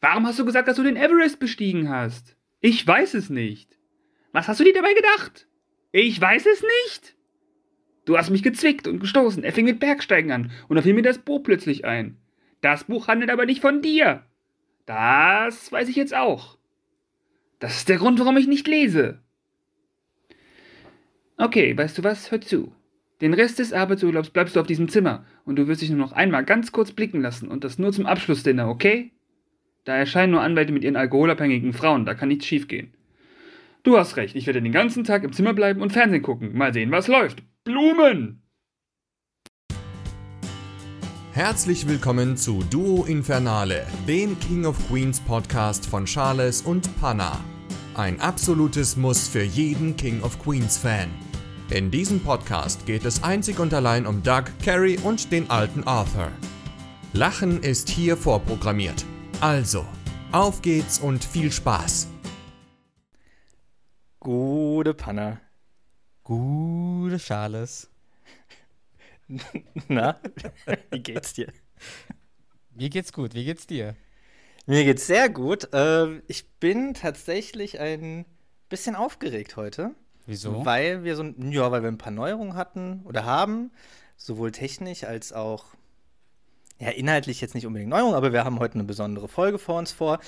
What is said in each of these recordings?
Warum hast du gesagt, dass du den Everest bestiegen hast? Ich weiß es nicht. Was hast du dir dabei gedacht? Ich weiß es nicht. Du hast mich gezwickt und gestoßen. Er fing mit Bergsteigen an und da fiel mir das Buch plötzlich ein. Das Buch handelt aber nicht von dir. Das weiß ich jetzt auch. Das ist der Grund, warum ich nicht lese. Okay, weißt du was? Hör zu. Den Rest des Arbeitsurlaubs bleibst du auf diesem Zimmer und du wirst dich nur noch einmal ganz kurz blicken lassen und das nur zum Abschlussdinner, okay? Da erscheinen nur Anwälte mit ihren alkoholabhängigen Frauen, da kann nichts schiefgehen. Du hast recht, ich werde den ganzen Tag im Zimmer bleiben und Fernsehen gucken. Mal sehen, was läuft. Blumen! Herzlich willkommen zu Duo Infernale, dem King of Queens Podcast von Charles und Panna. Ein absolutes Muss für jeden King of Queens Fan. In diesem Podcast geht es einzig und allein um Doug, Carrie und den alten Arthur. Lachen ist hier vorprogrammiert. Also, auf geht's und viel Spaß. Gute Panna. Gute Charles. Na, wie geht's dir? Mir geht's gut, wie geht's dir? Mir geht's sehr gut. Ähm, ich bin tatsächlich ein bisschen aufgeregt heute. Wieso? Weil wir so ein, ja, weil wir ein paar Neuerungen hatten oder haben, sowohl technisch als auch ja, inhaltlich jetzt nicht unbedingt Neuerungen, aber wir haben heute eine besondere Folge vor uns vor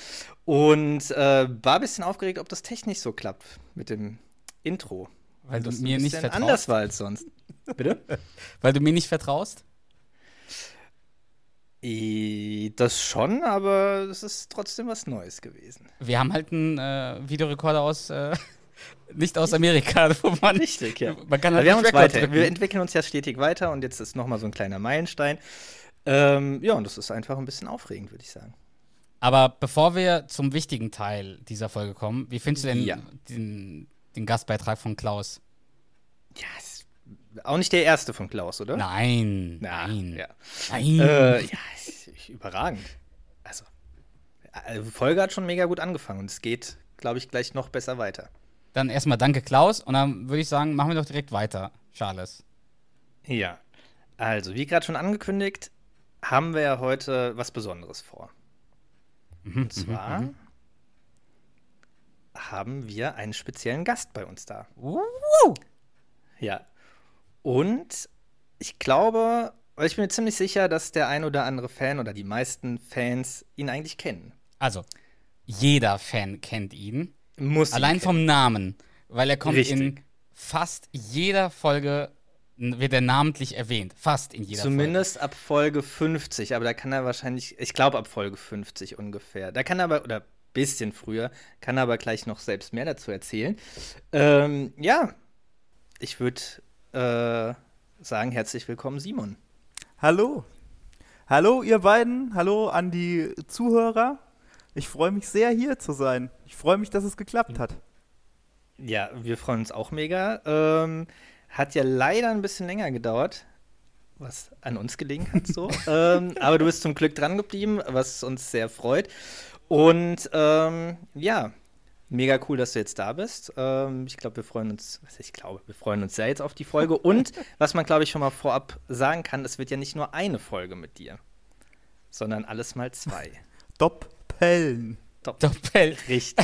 und äh, war ein bisschen aufgeregt, ob das technisch so klappt mit dem Intro. Weil du mir nicht vertraust. anders war als sonst. Bitte? Weil du mir nicht vertraust? Das schon, aber es ist trotzdem was Neues gewesen. Wir haben halt einen äh, Videorekorder aus, äh, nicht aus Amerika, wo man, Richtig, ja. man kann halt wir haben nicht uns weiter, drücken. wir entwickeln uns ja stetig weiter und jetzt ist nochmal so ein kleiner Meilenstein. Ähm, ja, und das ist einfach ein bisschen aufregend, würde ich sagen. Aber bevor wir zum wichtigen Teil dieser Folge kommen, wie findest du denn Ja. den, den Gastbeitrag von Klaus? Ja, ist auch nicht der erste von Klaus, oder? Nein, Na, nein, Ja, nein. äh, ja überragend. Also, äh, die Folge hat schon mega gut angefangen und es geht, glaube ich, gleich noch besser weiter. Dann erstmal danke Klaus und dann würde ich sagen, machen wir doch direkt weiter, Charles. Ja, also, wie gerade schon angekündigt, haben wir ja heute was Besonderes vor. Mhm, Und zwar haben wir einen speziellen Gast bei uns da. Uh, Ja. Und ich glaube, weil ich bin mir ziemlich sicher, dass der ein oder andere Fan oder die meisten Fans ihn eigentlich kennen. also, jeder Fan kennt ihn. Muss ihn Allein kennen. vom Namen, weil er kommt in Richtig. fast jeder Folge wird er namentlich erwähnt, fast in jeder Zumindest ab Folge 50, aber da kann er wahrscheinlich, ich glaube ab Folge 50 ungefähr. Da kann er aber, oder bisschen früher, kann er aber gleich noch selbst mehr dazu erzählen. Ähm, ja, ich würde äh, sagen, herzlich willkommen, Simon. Hallo. Hallo, ihr beiden. Hallo an die Zuhörer. Ich freue mich sehr, hier zu sein. Ich freue mich, dass es geklappt hat. Ja, wir freuen uns auch mega. Ähm, hat ja leider ein bisschen länger gedauert, was an uns gelegen hat so. ähm, aber du bist zum Glück dran geblieben, was uns sehr freut. Und ähm, ja, mega cool, dass du jetzt da bist. Ähm, ich glaube, wir freuen uns, was ich glaube, wir freuen uns sehr jetzt auf die Folge. Und was man, glaube ich, schon mal vorab sagen kann, es wird ja nicht nur eine Folge mit dir, sondern alles mal zwei. Doppeln. Top. Doppel. Richtig.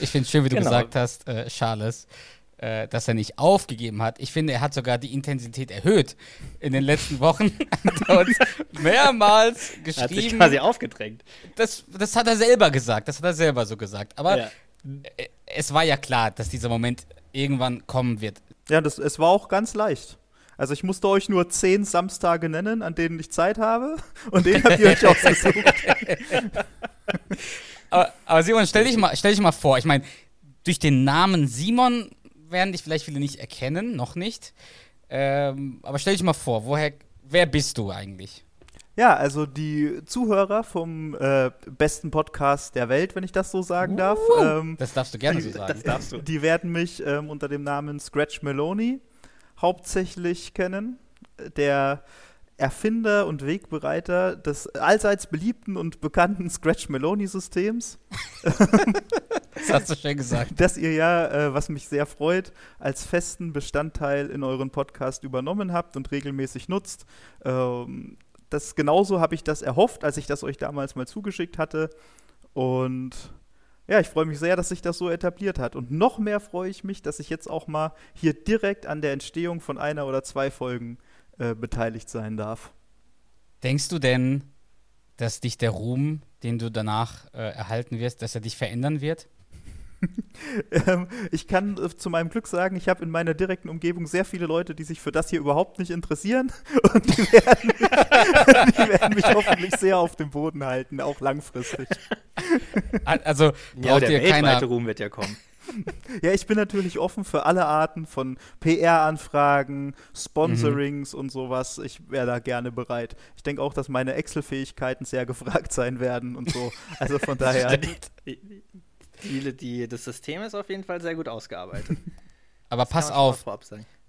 Ich finde es schön, wie du Genau. gesagt hast, äh, Charles, dass er nicht aufgegeben hat. Ich finde, er hat sogar die Intensität erhöht in den letzten Wochen. hat er uns mehrmals Hat sich geschrieben. quasi aufgedrängt. Das, das hat er selber gesagt. Das hat er selber so gesagt. Aber Ja. äh, es war ja klar, dass dieser Moment irgendwann kommen wird. Ja, das, es war auch ganz leicht. Also ich musste euch nur zehn Samstage nennen, an denen ich Zeit habe. Und den habt ihr euch ausgesucht. Aber, aber Simon, stell dich mal, stell dich mal vor, ich meine, durch den Namen Simon werden dich vielleicht viele nicht erkennen, noch nicht. Ähm, aber stell dich mal vor, woher, wer bist du eigentlich? Ja, also die Zuhörer vom äh, besten Podcast der Welt, wenn ich das so sagen darf, ähm, Das darfst du gerne so sagen. Das darfst du. die werden mich ähm, unter dem Namen Scratch Meloni hauptsächlich kennen. Der Erfinder und Wegbereiter des allseits beliebten und bekannten Scratch Meloni-Systems, Das hast du schön gesagt. das ihr ja, äh, was mich sehr freut, als festen Bestandteil in euren Podcast übernommen habt und regelmäßig nutzt. Ähm, das genauso habe ich das erhofft, als ich das euch damals mal zugeschickt hatte. Und ja, ich freue mich sehr, dass sich das so etabliert hat. Und noch mehr freue ich mich, dass ich jetzt auch mal hier direkt an der Entstehung von einer oder zwei Folgen äh, beteiligt sein darf. Denkst du denn, dass dich der Ruhm, den du danach äh, erhalten wirst, dass er dich verändern wird? ähm, ich kann äh, zu meinem Glück sagen, ich habe in meiner direkten Umgebung sehr viele Leute, die sich für das hier überhaupt nicht interessieren. Und die werden, mich, die werden mich hoffentlich sehr auf dem Boden halten, auch langfristig. Also, Ja, braucht der dir weltweite keiner. Ruhm wird ja kommen. Ja, ich bin natürlich offen für alle Arten von PR-Anfragen, Sponsorings und sowas. Ich wäre da gerne bereit. Ich denke auch, dass meine Excel-Fähigkeiten sehr gefragt sein werden und so. Also von daher. Die, die, das System ist auf jeden Fall sehr gut ausgearbeitet. Aber Das pass auf,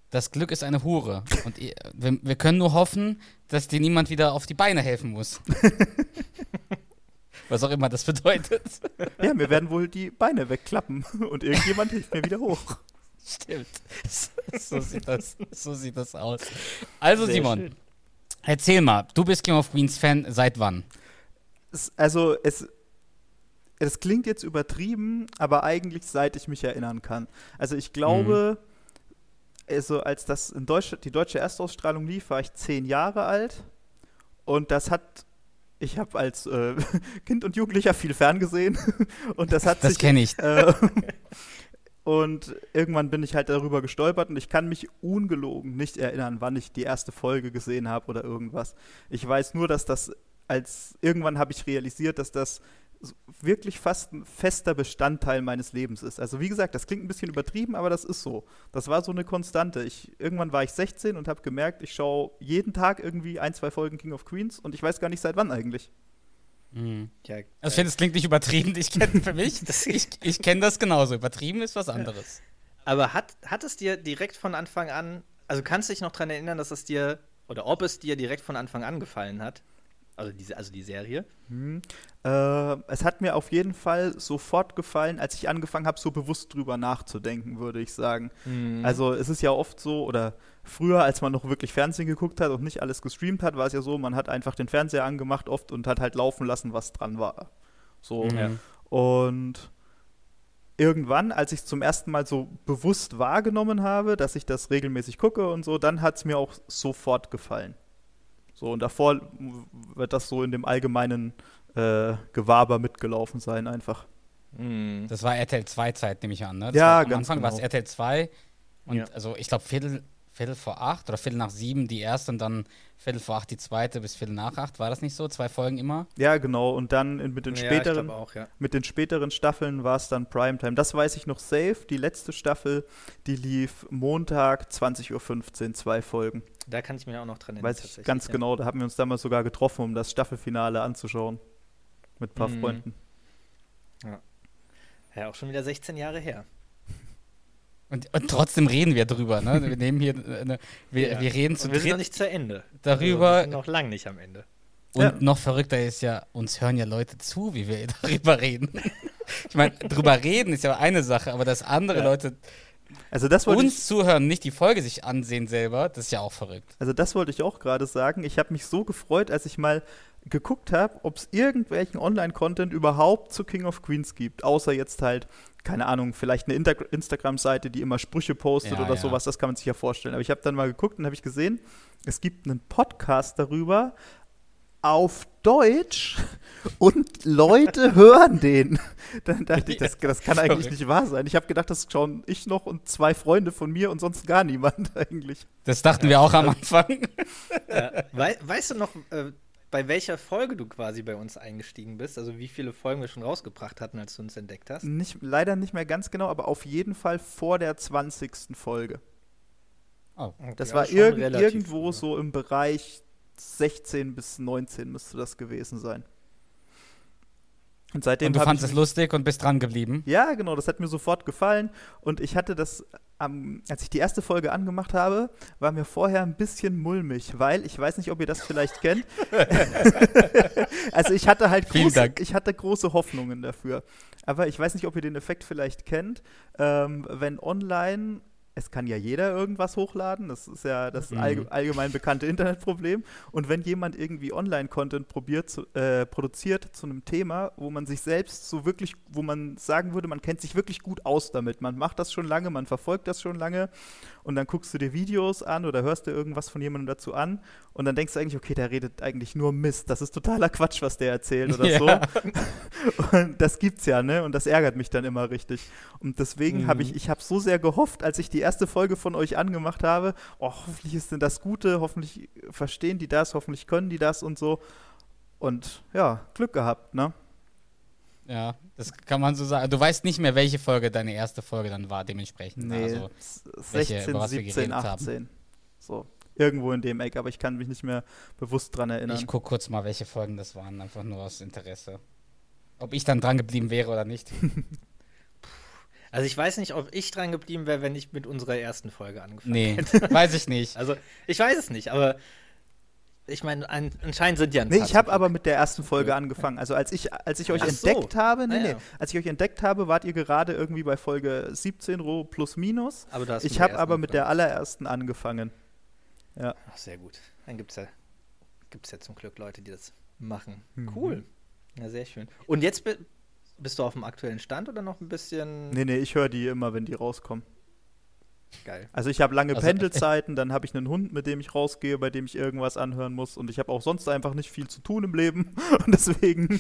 das Glück ist eine Hure. Und wir können nur hoffen, dass dir niemand wieder auf die Beine helfen muss. Was auch immer das bedeutet. Ja, mir werden wohl die Beine wegklappen und irgendjemand hilft mir wieder hoch. Stimmt. So sieht das, so sieht das aus. Also, Sehr Simon, schön. erzähl mal, du bist Game of Queens Fan seit wann? Es, also, es, es klingt jetzt übertrieben, aber eigentlich seit ich mich erinnern kann. Also, ich glaube, also, als das in Deutsch, die deutsche Erstausstrahlung lief, war ich zehn Jahre alt. Und das hat. Ich habe als äh, Kind und Jugendlicher viel ferngesehen. und das hat Das sich. kenne ich. Äh, und irgendwann bin ich halt darüber gestolpert und ich kann mich ungelogen nicht erinnern, wann ich die erste Folge gesehen habe oder irgendwas. Ich weiß nur, dass das als irgendwann habe ich realisiert, dass das wirklich fast ein fester Bestandteil meines Lebens ist. Also wie gesagt, das klingt ein bisschen übertrieben, aber das ist so. Das war so eine Konstante. Ich, irgendwann war ich 16 und habe gemerkt, ich schaue jeden Tag irgendwie ein, zwei Folgen King of Queens und ich weiß gar nicht seit wann eigentlich. Mhm. Ja, Also ich finde, es klingt nicht übertrieben. Ich kenne für mich, Das- ich, ich kenne das genauso. Übertrieben ist was anderes. Aber hat, hat es dir direkt von Anfang an, also kannst du dich noch daran erinnern, dass es dir, oder ob es dir direkt von Anfang an gefallen hat? Also, diese, also die Serie? Hm. Äh, es hat mir auf jeden Fall sofort gefallen, als ich angefangen habe, so bewusst drüber nachzudenken, würde ich sagen. Also es ist ja oft so, oder früher, als man noch wirklich Fernsehen geguckt hat und nicht alles gestreamt hat, war es ja so, man hat einfach den Fernseher angemacht oft und hat halt laufen lassen, was dran war. So. Ja. Und irgendwann, als ich es zum ersten Mal so bewusst wahrgenommen habe, dass ich das regelmäßig gucke und so, dann hat es mir auch sofort gefallen. So, und davor wird das so in dem allgemeinen äh, Gewaber mitgelaufen sein, einfach. Mhm. Das war RTL 2 Zeit, nehme ich an. Ne? Das Ja, war, am ganz Anfang war es genau. RTL 2 und Ja. also ich glaube Viertel, Viertel vor acht oder Viertel nach sieben die erste und dann Viertel vor acht die zweite bis Viertel nach acht. War das nicht so? Zwei Folgen immer? Ja, genau. Und dann mit den Ja, späteren, auch, ja. mit den späteren Staffeln war es dann Primetime. Das weiß ich noch safe. Die letzte Staffel, die lief Montag 20.15 Uhr, zwei Folgen. Da kann ich mich auch noch dran erinnern. Weiß ich ganz ja. genau. Da haben wir uns damals sogar getroffen, um das Staffelfinale anzuschauen. Mit ein paar Mhm. Freunden. Ja, auch schon wieder 16 Jahre her. Und, und trotzdem reden wir drüber. Ne? Wir nehmen hier, eine, wir, Ja. wir reden zu Und wir sind noch nicht zu Ende. darüber. Also, wir sind noch lang nicht am Ende. Und Ja. noch verrückter ist ja, uns hören ja Leute zu, wie wir darüber reden. ich meine, drüber reden ist ja eine Sache, aber dass andere Ja. Leute Also das wollte ich uns zuhören, nicht die Folge sich ansehen selber, das ist ja auch verrückt. Also das wollte ich auch gerade sagen. Ich habe mich so gefreut, als ich mal geguckt habe, ob es irgendwelchen Online-Content überhaupt zu King of Queens gibt. Außer jetzt halt, keine Ahnung, vielleicht eine Instagram-Seite, die immer Sprüche postet Ja, oder ja. sowas. Das kann man sich ja vorstellen. Aber ich habe dann mal geguckt und habe ich gesehen, es gibt einen Podcast darüber auf Deutsch und Leute hören den. Dann dachte ich, das, das kann eigentlich nicht wahr sein. Ich habe gedacht, das schauen ich noch und zwei Freunde von mir und sonst gar niemand eigentlich. Das dachten wir auch am Anfang. Ja. Wei weißt du noch, äh, bei welcher Folge du quasi bei uns eingestiegen bist? Also wie viele Folgen wir schon rausgebracht hatten, als du uns entdeckt hast? Nicht, leider nicht mehr ganz genau, aber auf jeden Fall vor der 20. Folge. Oh. Das Ja, war relativ irgendwo früh. so im Bereich 16 bis 19 müsste das gewesen sein. Und seitdem Und du fandest es lustig und bist dran geblieben. Ja, genau, das hat mir sofort gefallen. Und ich hatte das, am- als ich die erste Folge angemacht habe, war mir vorher ein bisschen mulmig, weil ich weiß nicht, ob ihr das vielleicht kennt. also ich hatte halt große, ich hatte große Hoffnungen dafür. Aber ich weiß nicht, ob ihr den Effekt vielleicht kennt, ähm, wenn online es kann ja jeder irgendwas hochladen. Das ist ja das Mhm. allge allgemein bekannte Internetproblem. Und wenn jemand irgendwie Online-Content äh, produziert zu einem Thema, wo man sich selbst so wirklich, wo man sagen würde, man kennt sich wirklich gut aus damit. Man macht das schon lange, man verfolgt das schon lange und dann guckst du dir Videos an oder hörst dir irgendwas von jemandem dazu an und dann denkst du eigentlich, okay, der redet eigentlich nur Mist. Das ist totaler Quatsch, was der erzählt oder Ja. so. Und das gibt's ja, ne? Und das ärgert mich dann immer richtig. Und deswegen habe ich, Mhm. ich habe so sehr gehofft, als ich die erste Folge von euch angemacht habe, oh, hoffentlich ist denn das Gute, hoffentlich verstehen die das, hoffentlich können die das und so. Und ja, Glück gehabt, ne? Ja, das kann man so sagen. Du weißt nicht mehr, welche Folge deine erste Folge dann war, dementsprechend. Nee, Also, s- welche- 16, über was wir 17, geredet haben. 18. So, irgendwo in dem Eck, aber ich kann mich nicht mehr bewusst dran erinnern. ich gucke kurz mal, welche Folgen das waren, einfach nur aus Interesse. Ob ich dann dran geblieben wäre oder nicht. Also ich weiß nicht, ob ich dran geblieben wäre, wenn ich mit unserer ersten Folge angefangen Nee, hätte. weiß ich nicht. Also ich weiß es nicht, aber ich meine, an, anscheinend sind ja ein Nee, ich habe aber mit der ersten Folge angefangen. Also als ich, als ich euch Ach so. entdeckt habe, nee, Ah, ja. nee, als ich euch entdeckt habe, wart ihr gerade irgendwie bei Folge 17 roh plus minus. Aber du hast Ich habe aber mit der angefangen. allerersten angefangen. Ja. Ach, sehr gut. Dann gibt es ja, gibt's ja zum Glück Leute, die das machen. Mhm. Cool. Ja, sehr schön. Und jetzt bi- bist du auf dem aktuellen Stand oder noch ein bisschen Nee, nee, ich höre die immer, wenn die rauskommen. geil? Also ich habe lange Also, Pendelzeiten, dann habe ich einen Hund, mit dem ich rausgehe, bei dem ich irgendwas anhören muss und ich habe auch sonst einfach nicht viel zu tun im Leben und deswegen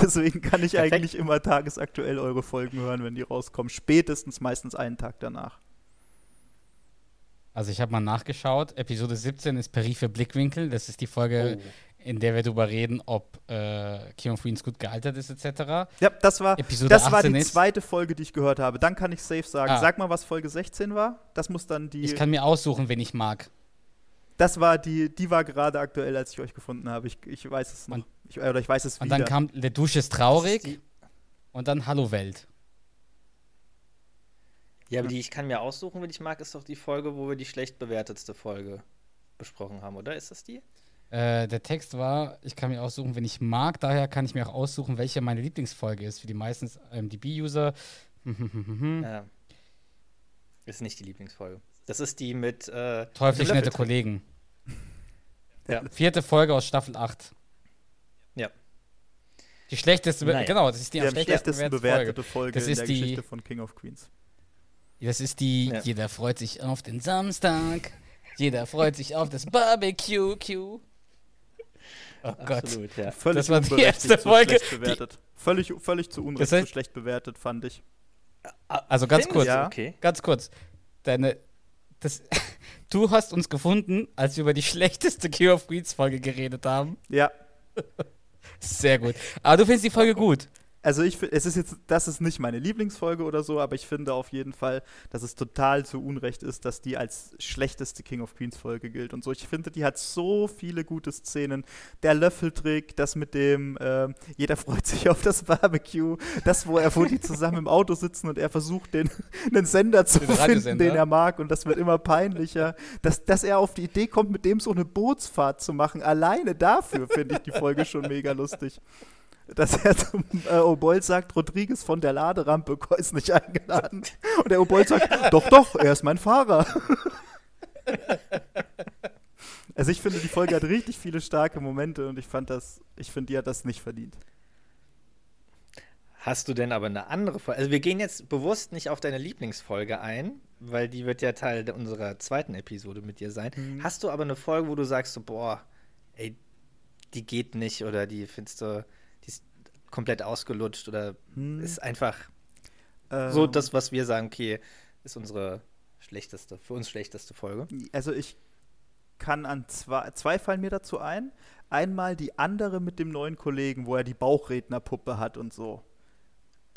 deswegen kann ich Perfekt. eigentlich immer tagesaktuell eure Folgen hören, wenn die rauskommen, spätestens meistens einen Tag danach. Also ich habe mal nachgeschaut. Episode 17 ist Peripher Blickwinkel. Das ist die Folge, Oh. in der wir darüber reden, ob äh, King of Queens gut gealtert ist, etc. Ja, das war Episode das war 18 die ist- zweite Folge, die ich gehört habe. Dann kann ich safe sagen. Ah. Sag mal, was Folge 16 war. Das muss dann die Ich kann mir aussuchen, wen ich mag. Das war die die war gerade aktuell, als ich euch gefunden habe. Ich, ich weiß es noch. Und- Ich, oder ich weiß es Und wieder. dann kam Le Dusche ist traurig ist und dann Hallo Welt. Ja, aber die ich kann mir aussuchen, wenn ich mag, ist doch die Folge, wo wir die schlecht bewertetste Folge besprochen haben, oder? Ist das die? Äh, der Text war, ich kann mir aussuchen, wen ich mag. Daher kann ich mir auch aussuchen, welche meine Lieblingsfolge ist. Für die meisten MDB-User. Ja. Ist nicht die Lieblingsfolge. Das ist die mit äh, Teuflisch nette. Kollegen. Ja. Vierte Folge aus Staffel 8. Ja. Die schlechteste, Be Naja. genau, das ist die, die am schlechtesten schlechtesten bewertete bewertete Folge Das in ist der die- Geschichte von King of Queens. Das ist die, Ja. jeder freut sich auf den Samstag. Jeder freut sich auf das Barbecue. Q. Oh Gott. Absolut, ja. Völlig Das war die erste zu Folge, schlecht bewertet. Völlig, völlig zu Unrecht Das heißt- zu schlecht bewertet, fand ich. Also ganz kurz? Ja. Okay. ganz kurz. Deine, das, du hast uns gefunden, als wir über die schlechteste King of Queens Folge geredet haben. Ja, Sehr gut. Aber du findest die Folge gut. Also ich es ist jetzt, das ist nicht meine Lieblingsfolge oder so, aber ich finde auf jeden Fall, dass es total zu Unrecht ist, dass die als schlechteste King of Queens Folge gilt und so. Ich finde, die hat so viele gute Szenen. Der Löffeltrick, das mit dem, ähm, jeder freut sich auf das Barbecue, das, wo er, wo die zusammen im Auto sitzen und er versucht, den, einen Sender zu Den finden, den er mag und das wird immer peinlicher. Dass, dass er auf die Idee kommt, mit dem so eine Bootsfahrt zu machen, alleine dafür finde ich die Folge schon mega lustig. Dass er zum äh, Obold sagt, Rodriguez von der Laderampe ist nicht eingeladen. Und der Obold sagt, doch, doch, er ist mein Fahrer. Also ich finde, die Folge hat richtig viele starke Momente und ich fand das, ich finde, die hat das nicht verdient. Hast du denn aber eine andere Folge? Also wir gehen jetzt bewusst nicht auf deine Lieblingsfolge ein, weil die wird ja Teil unserer zweiten Episode mit dir sein. Mhm. Hast du aber eine Folge, wo du sagst so, boah, ey, die geht nicht oder die findest du, komplett ausgelutscht oder Hm. ist einfach so Ähm, das, was wir sagen, okay, ist unsere schlechteste, für uns schlechteste Folge. Also ich kann an zwei, zwei fallen mir dazu ein. Einmal die andere mit dem neuen Kollegen, wo er die Bauchrednerpuppe hat und so.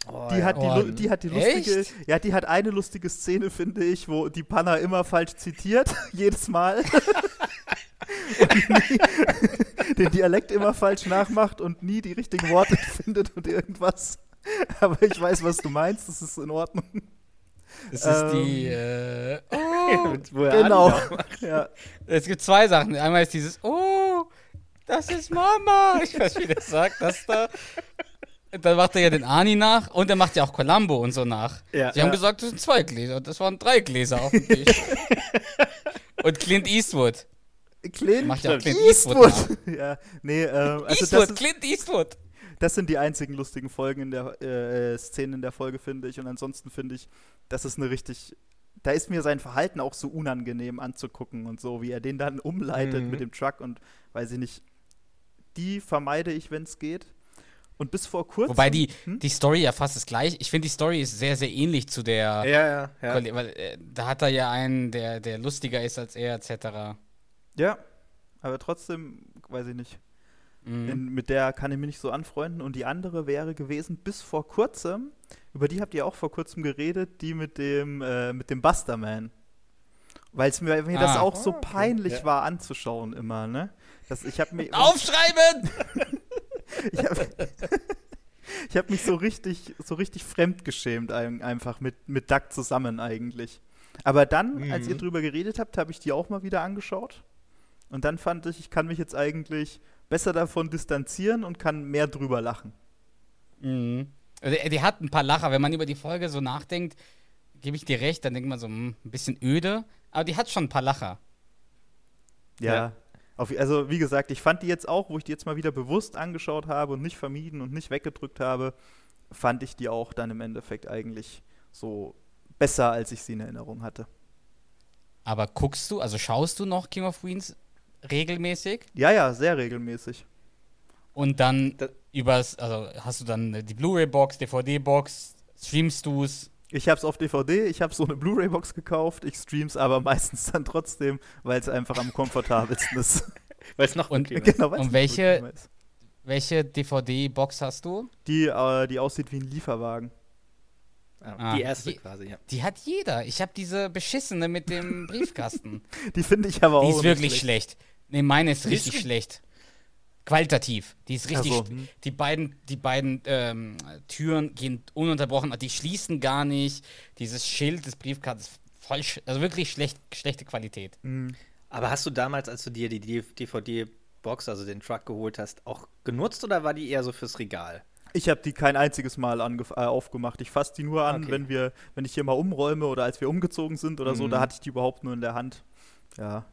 Oh, Die, hat die, Oh, die hat die lustige, echt? ja, die hat eine lustige Szene, finde ich, wo die Panna immer falsch zitiert, jedes Mal. den Dialekt immer falsch nachmacht und nie die richtigen Worte findet und irgendwas. Aber ich weiß, was du meinst, das ist in Ordnung. Das ist die. Äh, oh, Wo er Genau. Ja, es gibt zwei Sachen. Einmal ist dieses Oh, das ist Mama. Ich weiß, wie der sagt, das da. dann macht er ja den Arnie nach und er macht ja auch Columbo und so nach. Ja. Sie haben Ja. gesagt, das sind zwei Gläser. Das waren drei Gläser auf dem Tisch. und Clint Eastwood. Clint Macht ja auch Clint Eastwood. Eastwood. ja, nee, ähm, also Eastwood, das, ist, Clint Eastwood. das sind die einzigen lustigen Folgen in der äh, Szenen in der Folge, finde ich. Und ansonsten finde ich, das ist eine richtig. Da ist mir sein Verhalten auch so unangenehm anzugucken und so, wie er den dann umleitet Mhm. mit dem Truck und weiß ich nicht. Die vermeide ich, wenn es geht. Und bis vor kurzem. Wobei die, Hm? die Story ja fast ist gleich. Ich finde, die Story ist sehr, sehr ähnlich zu der. Ja, ja, ja. Weil, äh, da hat er ja einen, der, der lustiger ist als er, etc. Ja, aber trotzdem, weiß ich nicht. Mhm. In, mit der kann ich mich nicht so anfreunden. Und die andere wäre gewesen, bis vor kurzem, über die habt ihr auch vor kurzem geredet, die mit dem, äh, mit dem Busterman. Weil es mir, mir das Ah. auch so Ah, okay. peinlich Ja. war anzuschauen immer, ne? Das, ich habe mich, Aufschreiben! ich hab, ich hab mich so richtig, so richtig fremdgeschämt ein, einfach mit, mit Duck zusammen eigentlich. Aber dann, als ihr Mhm. drüber geredet habt, habe ich die auch mal wieder angeschaut. Und dann fand ich, ich kann mich jetzt eigentlich besser davon distanzieren und kann mehr drüber lachen. Mhm. Also, die, die hat ein paar Lacher. Wenn man über die Folge so nachdenkt, gebe ich dir recht, dann denkt man so, hm, ein bisschen öde. Aber die hat schon ein paar Lacher. Ja. Ja. Auf, also wie gesagt, ich fand die jetzt auch, wo ich die jetzt mal wieder bewusst angeschaut habe und nicht vermieden und nicht weggedrückt habe, fand ich die auch dann im Endeffekt eigentlich so besser, als ich sie in Erinnerung hatte. Aber guckst du, also schaust du noch King of Queens regelmäßig? Ja, ja, sehr regelmäßig. Und dann Da- übers, also hast du dann die Blu-ray-Box, DVD-Box, streamst du's? Ich habe es auf DVD, ich habe so eine Blu-ray-Box gekauft, ich stream's aber meistens dann trotzdem, weil es einfach am komfortabelsten ist. Weil es noch Und- genau, Und welche-. Welche DVD-Box hast du? Die, äh, die aussieht wie ein Lieferwagen. Ah, Ah, die erste die- quasi, ja. Die hat jeder. Ich habe diese beschissene mit dem Briefkasten. Die finde ich aber auch Die ist wirklich schlecht. Nee, meine ist richtig gut. schlecht. Qualitativ. Die ist richtig. So, sch- hm. Die beiden, die beiden ähm, Türen gehen ununterbrochen, die schließen gar nicht. Dieses Schild des Briefkastens voll, sch also wirklich schlecht, schlechte Qualität. Mhm. Aber hast du damals, als du dir die DVD-Box, also den Truck geholt hast, auch genutzt oder war die eher so fürs Regal? Ich habe die kein einziges Mal äh, aufgemacht. Ich fasse die nur an, Okay. wenn wir, wenn ich hier mal umräume oder als wir umgezogen sind oder so, Mhm. da hatte ich die überhaupt nur in der Hand. Ja.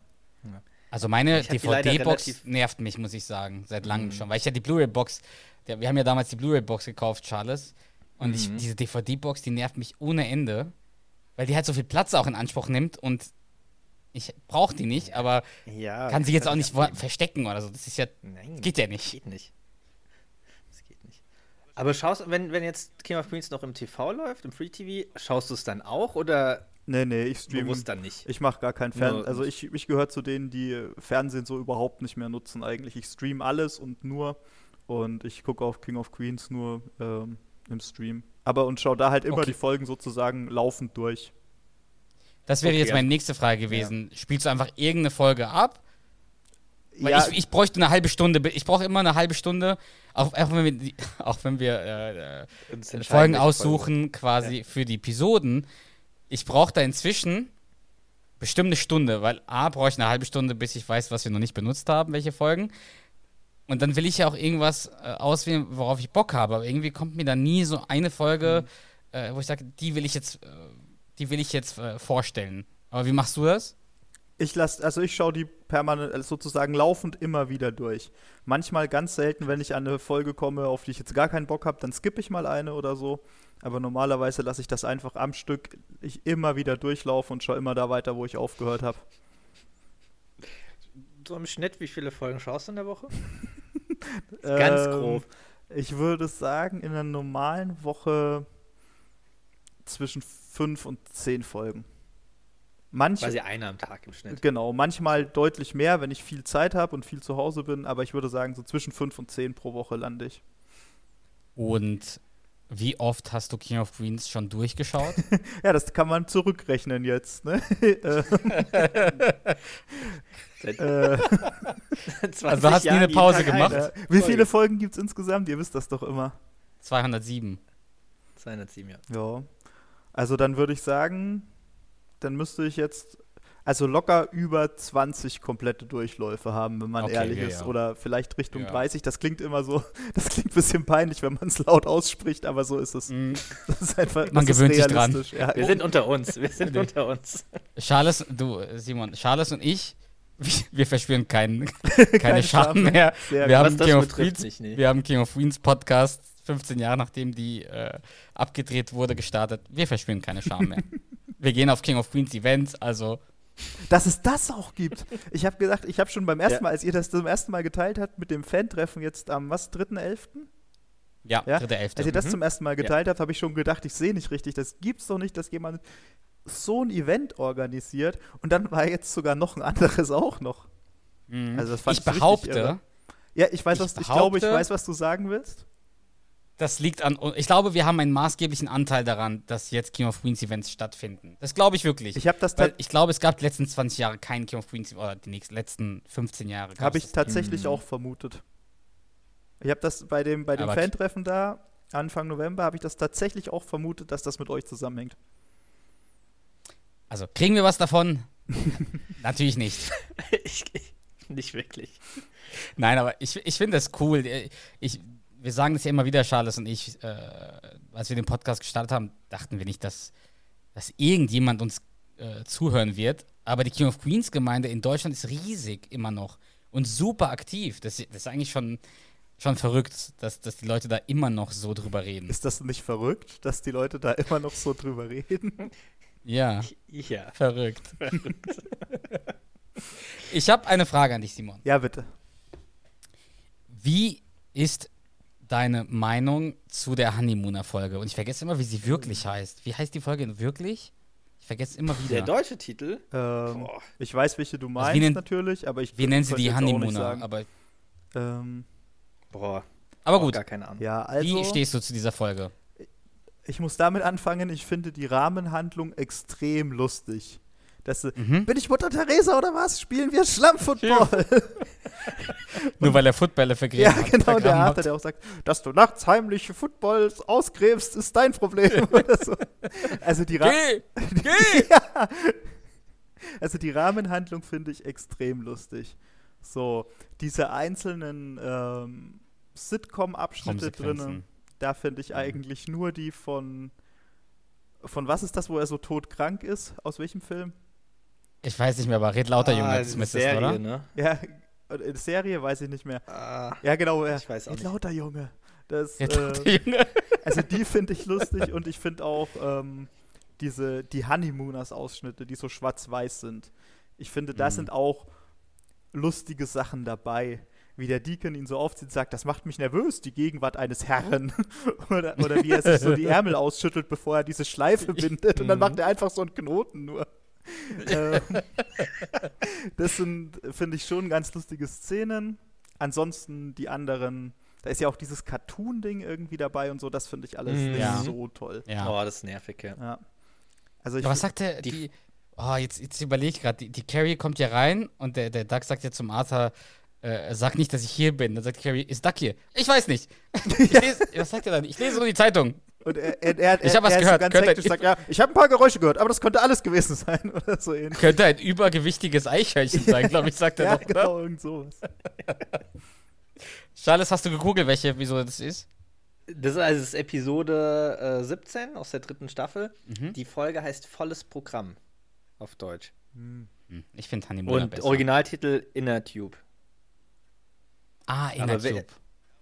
Also meine Ich DVD-Box nervt mich, muss ich sagen, seit langem Mhm. schon. Weil ich ja die Blu-ray-Box, wir haben ja damals die Blu-ray-Box gekauft, Charles. Und ich, Mhm. diese DVD-Box, die nervt mich ohne Ende. Weil die halt so viel Platz auch in Anspruch nimmt und ich brauche die nicht, aber Ja. kann sie jetzt auch ich nicht verstecken oder so. Das ist ja, Nein. geht ja nicht. Geht nicht. Das geht nicht. Aber schaust wenn, wenn jetzt King of Queens noch im TV läuft, im Free TV, schaust du es dann auch oder Nee, nee, ich streame. bewusst dann nicht? Ich mache gar kein Fernsehen. Also ich, ich gehöre zu denen, die Fernsehen so überhaupt nicht mehr nutzen eigentlich. Ich stream alles und nur und ich gucke auf King of Queens nur ähm, im Stream. Aber und schaue da halt immer Okay. die Folgen sozusagen laufend durch. Das wäre Okay, jetzt ja. meine nächste Frage gewesen. Spielst du einfach irgendeine Folge ab? Weil ja, ich, ich bräuchte eine halbe Stunde. Ich brauche immer eine halbe Stunde, auch, auch wenn wir, die, auch wenn wir äh, äh, Folgen aussuchen, quasi für die Episoden. Ich brauche da inzwischen bestimmt eine Stunde, weil A, brauche ich eine halbe Stunde, bis ich weiß, was wir noch nicht benutzt haben, welche Folgen. Und dann will ich ja auch irgendwas äh, auswählen, worauf ich Bock habe. Aber irgendwie kommt mir da nie so eine Folge, äh, wo ich sage, die will ich jetzt, äh, die will ich jetzt äh, vorstellen. Aber wie machst du das? Ich lasse, also ich schaue die permanent, also sozusagen laufend immer wieder durch. Manchmal ganz selten, wenn ich an eine Folge komme, auf die ich jetzt gar keinen Bock habe, dann skippe ich mal eine oder so. Aber normalerweise lasse ich das einfach am Stück, ich immer wieder durchlaufe und schaue immer da weiter, wo ich aufgehört habe. So im Schnitt, wie viele Folgen schaust du in der Woche? Ähm, Ganz grob. Ich würde sagen, in einer normalen Woche zwischen fünf und zehn Folgen. Manche, Quasi eine am Tag im Schnitt. Genau, manchmal deutlich mehr, wenn ich viel Zeit habe und viel zu Hause bin, aber ich würde sagen, so zwischen fünf und zehn pro Woche lande ich. Und wie oft hast du King of Queens schon durchgeschaut? Ja, das kann man zurückrechnen jetzt, ne? äh, Seit äh, 20 Also hast du nie eine Pause gemacht? eine. Wie viele Folgen gibt es insgesamt? Ihr wisst das doch immer. 207. 207, ja. Ja. Also dann würde ich sagen, dann müsste ich jetzt. also locker über 20 komplette Durchläufe haben, wenn man Okay, ehrlich ja, ist. ja. Oder vielleicht Richtung Ja. 30. Das klingt immer so, das klingt ein bisschen peinlich, wenn man es laut ausspricht, aber so ist es. Das ist einfach, Man das gewöhnt ist sich dran. Wir sind unter uns. Wir sind Nee. unter uns. Charles, du, Simon, Charles und ich, wir, verspüren keinen, keine, Keine Scham mehr. Sehr Wir haben, King of Queens, nicht. wir haben King of Queens Podcast 15 Jahre nachdem die äh, abgedreht wurde, gestartet. Wir verspüren keine Scham mehr. Wir gehen auf King of Queens Events, also Dass es das auch gibt. Ich habe gesagt, ich habe schon beim ersten Ja. Mal, als ihr das zum ersten Mal geteilt habt mit dem Fan-Treffen jetzt am was, 3.11., ja, Ja, dritte Elfte. als ihr das Mhm. zum ersten Mal geteilt habt, habe ich schon gedacht, ich sehe nicht richtig. Das gibt's doch nicht, dass jemand so ein Event organisiert und dann war jetzt sogar noch ein anderes auch noch. Mhm. Also das fand ich ich behaupte. Ja, ich weiß, Ich was, ich glaube, ich weiß, was du sagen willst. Das liegt an. Ich glaube, wir haben einen maßgeblichen Anteil daran, dass jetzt King of Queens Events stattfinden. Das glaube ich wirklich. Ich habe das Weil ich glaube, es gab die letzten 20 Jahre kein King of Queens oder die nächsten letzten 15 Jahre. habe ich tatsächlich Mhm. auch vermutet. Ich habe das bei dem bei dem Aber- Fan-Treffen da Anfang November habe ich das tatsächlich auch vermutet, dass das mit euch zusammenhängt. Also, kriegen wir was davon? Natürlich nicht. ich, ich, nicht wirklich. Nein, aber ich, ich finde das cool. Ich, wir sagen das ja immer wieder, Charles und ich, äh, als wir den Podcast gestartet haben, dachten wir nicht, dass, dass irgendjemand uns äh, zuhören wird. Aber die King of Queens Gemeinde in Deutschland ist riesig immer noch und super aktiv. Das, das ist eigentlich schon, schon verrückt, dass, dass die Leute da immer noch so drüber reden. Ist das nicht verrückt, dass die Leute da immer noch so drüber reden? Ja, Ja. verrückt. Ich habe eine Frage an dich, Simon. Ja, bitte. Wie ist deine Meinung zu der Honeymooner-Folge? Und ich vergesse immer, wie sie wirklich heißt. Wie heißt die Folge wirklich? Ich vergesse immer wieder. Der deutsche Titel. Ähm, ich weiß, welche du meinst wie nennt- natürlich, aber ich Wir nennen sie die Honeymooner. Aber, Ähm, Boah. aber gut, Gar keine Ahnung. ja, also wie stehst du zu dieser Folge? ich muss damit anfangen. Ich finde die Rahmenhandlung extrem lustig. Das, äh, Mhm. Bin ich Mutter Teresa oder was? Spielen wir Schlammfootball? Nur weil er Footballer vergräbt Ja, hat. genau, der Arthur, der auch sagt, dass du nachts heimlich Footballs ausgräbst, ist dein Problem. so. Also die, Ra Geh! Geh! ja. also die Rahmenhandlung finde ich extrem lustig. So, diese einzelnen ähm, Sitcom-Abschnitte drinnen, Traumsequenzen. da finde ich eigentlich nur die von von was ist das, wo er so todkrank ist? Aus welchem Film? Ich weiß nicht mehr, aber red lauter, Junge. Ah, Das diese müsste es, Serie, oder? ne? Ja, in Serie weiß ich nicht mehr. Ah, Ja, genau. Er, Ich weiß auch "Red nicht. lauter Junge. Das, Red äh, lauter, Junge. Also die finde ich lustig und ich finde auch ähm, diese, die Honeymooners-Ausschnitte, die so schwarz-weiß sind. Ich finde, da Mhm. sind auch lustige Sachen dabei. Wie der Deacon ihn so aufzieht und sagt, das macht mich nervös, die Gegenwart eines Herren. oder, oder wie er sich so die Ärmel ausschüttelt, bevor er diese Schleife bindet und dann Mhm. macht er einfach so einen Knoten nur. ähm, das sind, finde ich, schon ganz lustige Szenen. Ansonsten die anderen, da ist ja auch dieses Cartoon-Ding irgendwie dabei und so, das finde ich alles nicht Ja. so toll. Ja. Oh, das ist nervig, ja. Ja. Also ich Aber was sagt der, die- die, oh, jetzt, jetzt überlege ich gerade, die, die Carrie kommt ja rein und der, der Doug sagt ja zum Arthur, äh, sag nicht, dass ich hier bin. Dann sagt Carrie, ist Doug hier? Ich weiß nicht. Ich lese, was sagt er dann? Ich lese nur die Zeitung. Und er, er, er, Ich hab was gehört. So ganz Könnte- hektisch, sagt, ja, ich habe ein paar Geräusche gehört, aber das könnte alles gewesen sein oder so ähnlich. Könnte ein übergewichtiges Eichhörnchen sein, glaube ich, sagt er Ja, doch. ne? genau, irgend sowas. Charles, hast du gegoogelt, welche Episode das ist? Das ist also Episode äh, 17 aus der dritten Staffel. Mhm. Die Folge heißt Volles Programm auf Deutsch. Hm, Ich finde Honeymooner Und besser. Originaltitel Inner Tube. ah, in Aber Tube.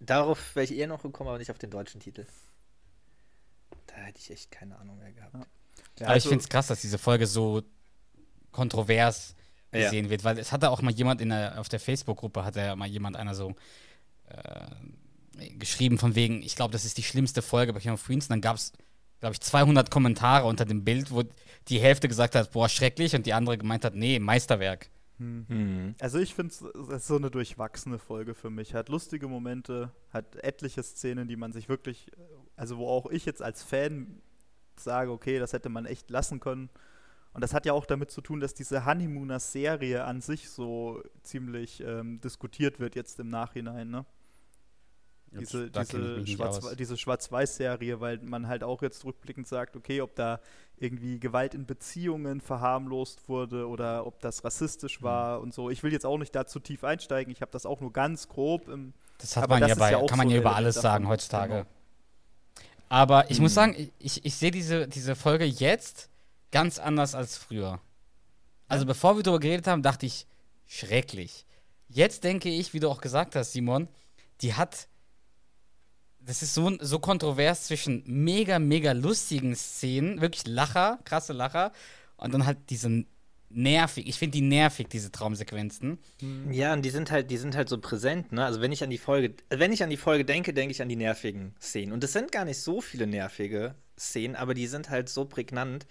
Darauf wäre ich eher noch gekommen, aber nicht auf den deutschen Titel. Da hätte ich echt keine Ahnung mehr gehabt. Ja, Aber ich also- finde es krass, dass diese Folge so kontrovers Ja. gesehen wird, weil es hatte auch mal jemand in der, auf der Facebook-Gruppe, hat ja mal jemand einer so äh, geschrieben von wegen, ich glaube, das ist die schlimmste Folge bei King of Queens. Und dann gab es, glaube ich, 200 Kommentare unter dem Bild, wo die Hälfte gesagt hat, boah, schrecklich, und die andere gemeint hat, nee, Meisterwerk. Mhm. Also ich finde es so eine durchwachsene Folge für mich. Hat lustige Momente, hat etliche Szenen, die man sich wirklich, also wo auch ich jetzt als Fan sage, okay, das hätte man echt lassen können. Und das hat ja auch damit zu tun, dass diese Honeymooners-Serie an sich so ziemlich ähm, diskutiert wird jetzt im Nachhinein, ne? Diese, diese, Schwarz, Schwarz-Weiß-Serie, weil man halt auch jetzt rückblickend sagt, okay, ob da irgendwie Gewalt in Beziehungen verharmlost wurde oder ob das Mhm. rassistisch war und so. Ich will jetzt auch nicht da zu tief einsteigen, ich habe das auch nur ganz grob im. Das hat man das ja bei, ja kann man ja über alles sagen heutzutage. Genau. Aber ich muss Mhm. sagen, ich, ich sehe diese, diese Folge jetzt ganz anders als früher. Also bevor wir darüber geredet haben, dachte ich, schrecklich. Jetzt denke ich, wie du auch gesagt hast, Simon, die hat. Das ist so, so kontrovers zwischen mega, mega lustigen Szenen, wirklich Lacher, krasse Lacher, und dann halt diese nervig. Ich finde die nervig, diese Traumsequenzen. Ja, und die sind halt, die sind halt so präsent, ne? Also wenn ich an die Folge, wenn ich an die Folge denke, denke ich an die nervigen Szenen. Und es sind gar nicht so viele nervige Szenen, aber die sind halt so prägnant,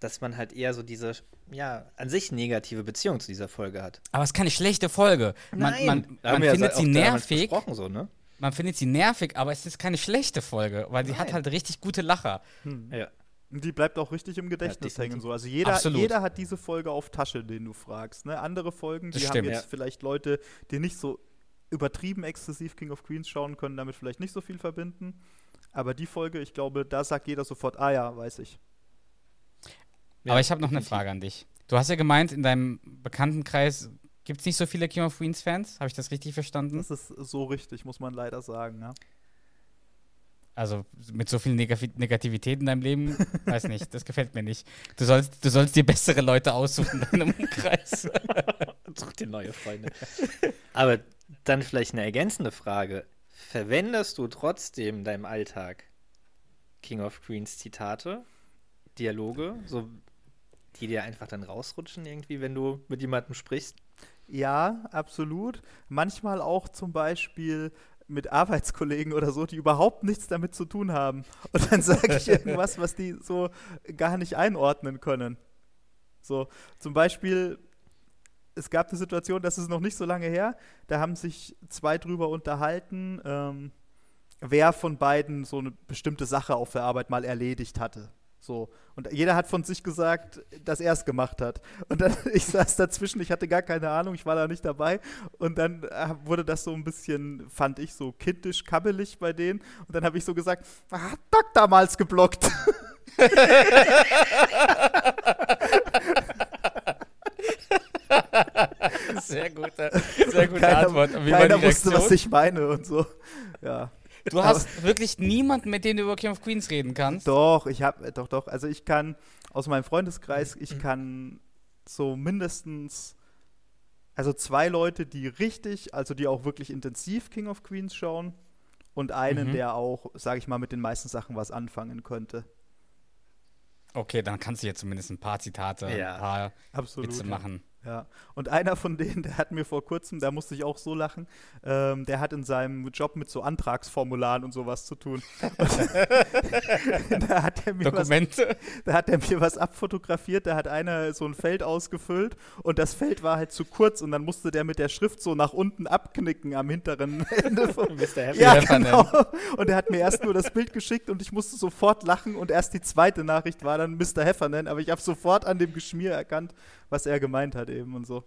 dass man halt eher so diese, ja, an sich negative Beziehung zu dieser Folge hat. Aber es ist keine schlechte Folge. Man, man, haben man wir ja findet auch sie nervig. so, ne? Man findet sie nervig, aber es ist keine schlechte Folge, weil sie hat Nein. halt richtig gute Lacher. Ja. Die bleibt auch richtig im Gedächtnis definitiv. hängen. So. Also jeder, Absolut. jeder hat diese Folge auf Tasche, den du fragst. Ne? Andere Folgen, die Das haben stimmt. jetzt Ja. vielleicht Leute, die nicht so übertrieben exzessiv King of Queens schauen können, damit vielleicht nicht so viel verbinden. Aber die Folge, ich glaube, da sagt jeder sofort, ah ja, weiß ich. Ja, aber ich habe noch eine. Frage an dich. Du hast ja gemeint, in deinem Bekanntenkreis gibt es nicht so viele King of Queens Fans. Habe ich das richtig verstanden? Das ist so richtig, muss man leider sagen. Ja? Also mit so viel Negativität in deinem Leben, weiß nicht, das gefällt mir nicht. Du sollst, du sollst dir bessere Leute aussuchen in deinem Umkreis. Such dir neue Freunde. Aber dann vielleicht eine ergänzende Frage. Verwendest du trotzdem in deinem Alltag King of Queens Zitate, Dialoge, so die dir einfach dann rausrutschen irgendwie, wenn du mit jemandem sprichst? Ja, absolut. Manchmal auch zum Beispiel mit Arbeitskollegen oder so, die überhaupt nichts damit zu tun haben. Und dann sage ich irgendwas, was die so gar nicht einordnen können. So, zum Beispiel, es gab eine Situation, das ist noch nicht so lange her, da haben sich zwei drüber unterhalten, ähm, wer von beiden so eine bestimmte Sache auf der Arbeit mal erledigt hatte. So. Und jeder hat von sich gesagt, dass er es gemacht hat. Und dann, ich saß dazwischen, ich hatte gar keine Ahnung, ich war da nicht dabei. Und dann äh, wurde das so ein bisschen, fand ich, so kindisch, kabbelig bei denen. Und dann habe ich so gesagt, ah, hat Doc damals geblockt. Sehr gute, sehr gute keiner Antwort. Und wie keiner wusste, was ich meine und so. Ja. Du hast wirklich niemanden, mit dem du über King of Queens reden kannst. Doch, ich habe, doch, doch. Also ich kann aus meinem Mhm. Freundeskreis, ich kann so mindestens, also zwei Leute, die richtig, also die auch wirklich intensiv King of Queens schauen und einen, Mhm. der auch, sage ich mal, mit den meisten Sachen was anfangen könnte. Okay, dann kannst du jetzt zumindest ein paar Zitate, Ja. ein paar Absolut. Witze machen. Ja, und einer von denen, der hat mir vor kurzem, da musste ich auch so lachen, ähm, der hat in seinem Job mit so Antragsformularen und sowas zu tun. Da hat er mir was Dokumente. Da hat er mir was abfotografiert, da hat einer so ein Feld ausgefüllt und das Feld war halt zu kurz und dann musste der mit der Schrift so nach unten abknicken am hinteren Ende. Vom Mr. Happy. ja, Heffernan. genau. Und er hat mir erst nur das Bild geschickt und ich musste sofort lachen und erst die zweite Nachricht war dann Mr. Heffernan, aber ich habe sofort an dem Geschmier erkannt, was er gemeint hat eben und so.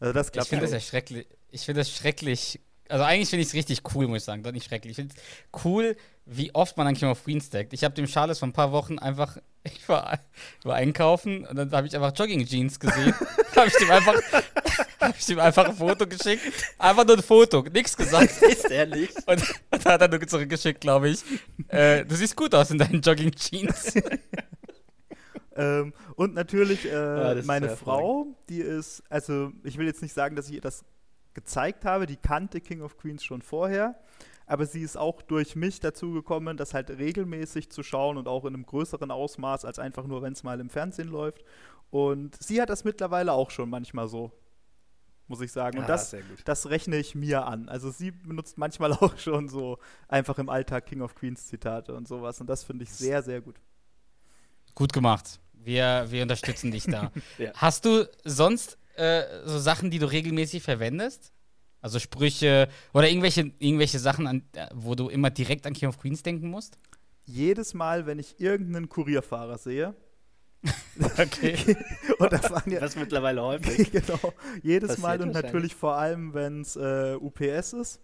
Also das Ich klappt finde das ja schrecklich. Ich finde das schrecklich. Also eigentlich finde ich es richtig cool, muss ich sagen. Doch nicht schrecklich. Ich finde es cool, wie oft man an King of Queens denkt. Ich habe dem Charles vor ein paar Wochen einfach, ich war, war einkaufen und dann habe ich einfach Jogging Jeans gesehen. habe ich dem einfach, habe ich dem einfach ein Foto geschickt. Einfach nur ein Foto, nichts gesagt. Ist ehrlich. Und, und da hat er nur zurückgeschickt, glaube ich. Äh, du siehst gut aus in deinen Jogging Jeans. Ähm, und natürlich äh, Ah, meine Frau, die ist, also ich will jetzt nicht sagen, dass ich ihr das gezeigt habe, die kannte King of Queens schon vorher, aber sie ist auch durch mich dazu gekommen, das halt regelmäßig zu schauen und auch in einem größeren Ausmaß als einfach nur, wenn es mal im Fernsehen läuft. Und sie hat das mittlerweile auch schon manchmal so, muss ich sagen. Und Ah, das, das rechne ich mir an. Also sie benutzt manchmal auch schon so einfach im Alltag King of Queens Zitate und sowas. Und das finde ich sehr, sehr gut. Gut gemacht. Wir, wir unterstützen dich da. Ja. Hast du sonst äh, so Sachen, die du regelmäßig verwendest? Also Sprüche oder irgendwelche, irgendwelche Sachen, an, äh, wo du immer direkt an King of Queens denken musst? jedes Mal, wenn ich irgendeinen Kurierfahrer sehe, Okay. und da fahren ja, Das mittlerweile häufig. genau, jedes Passiert Mal und natürlich vor allem, wenn es äh, UPS ist,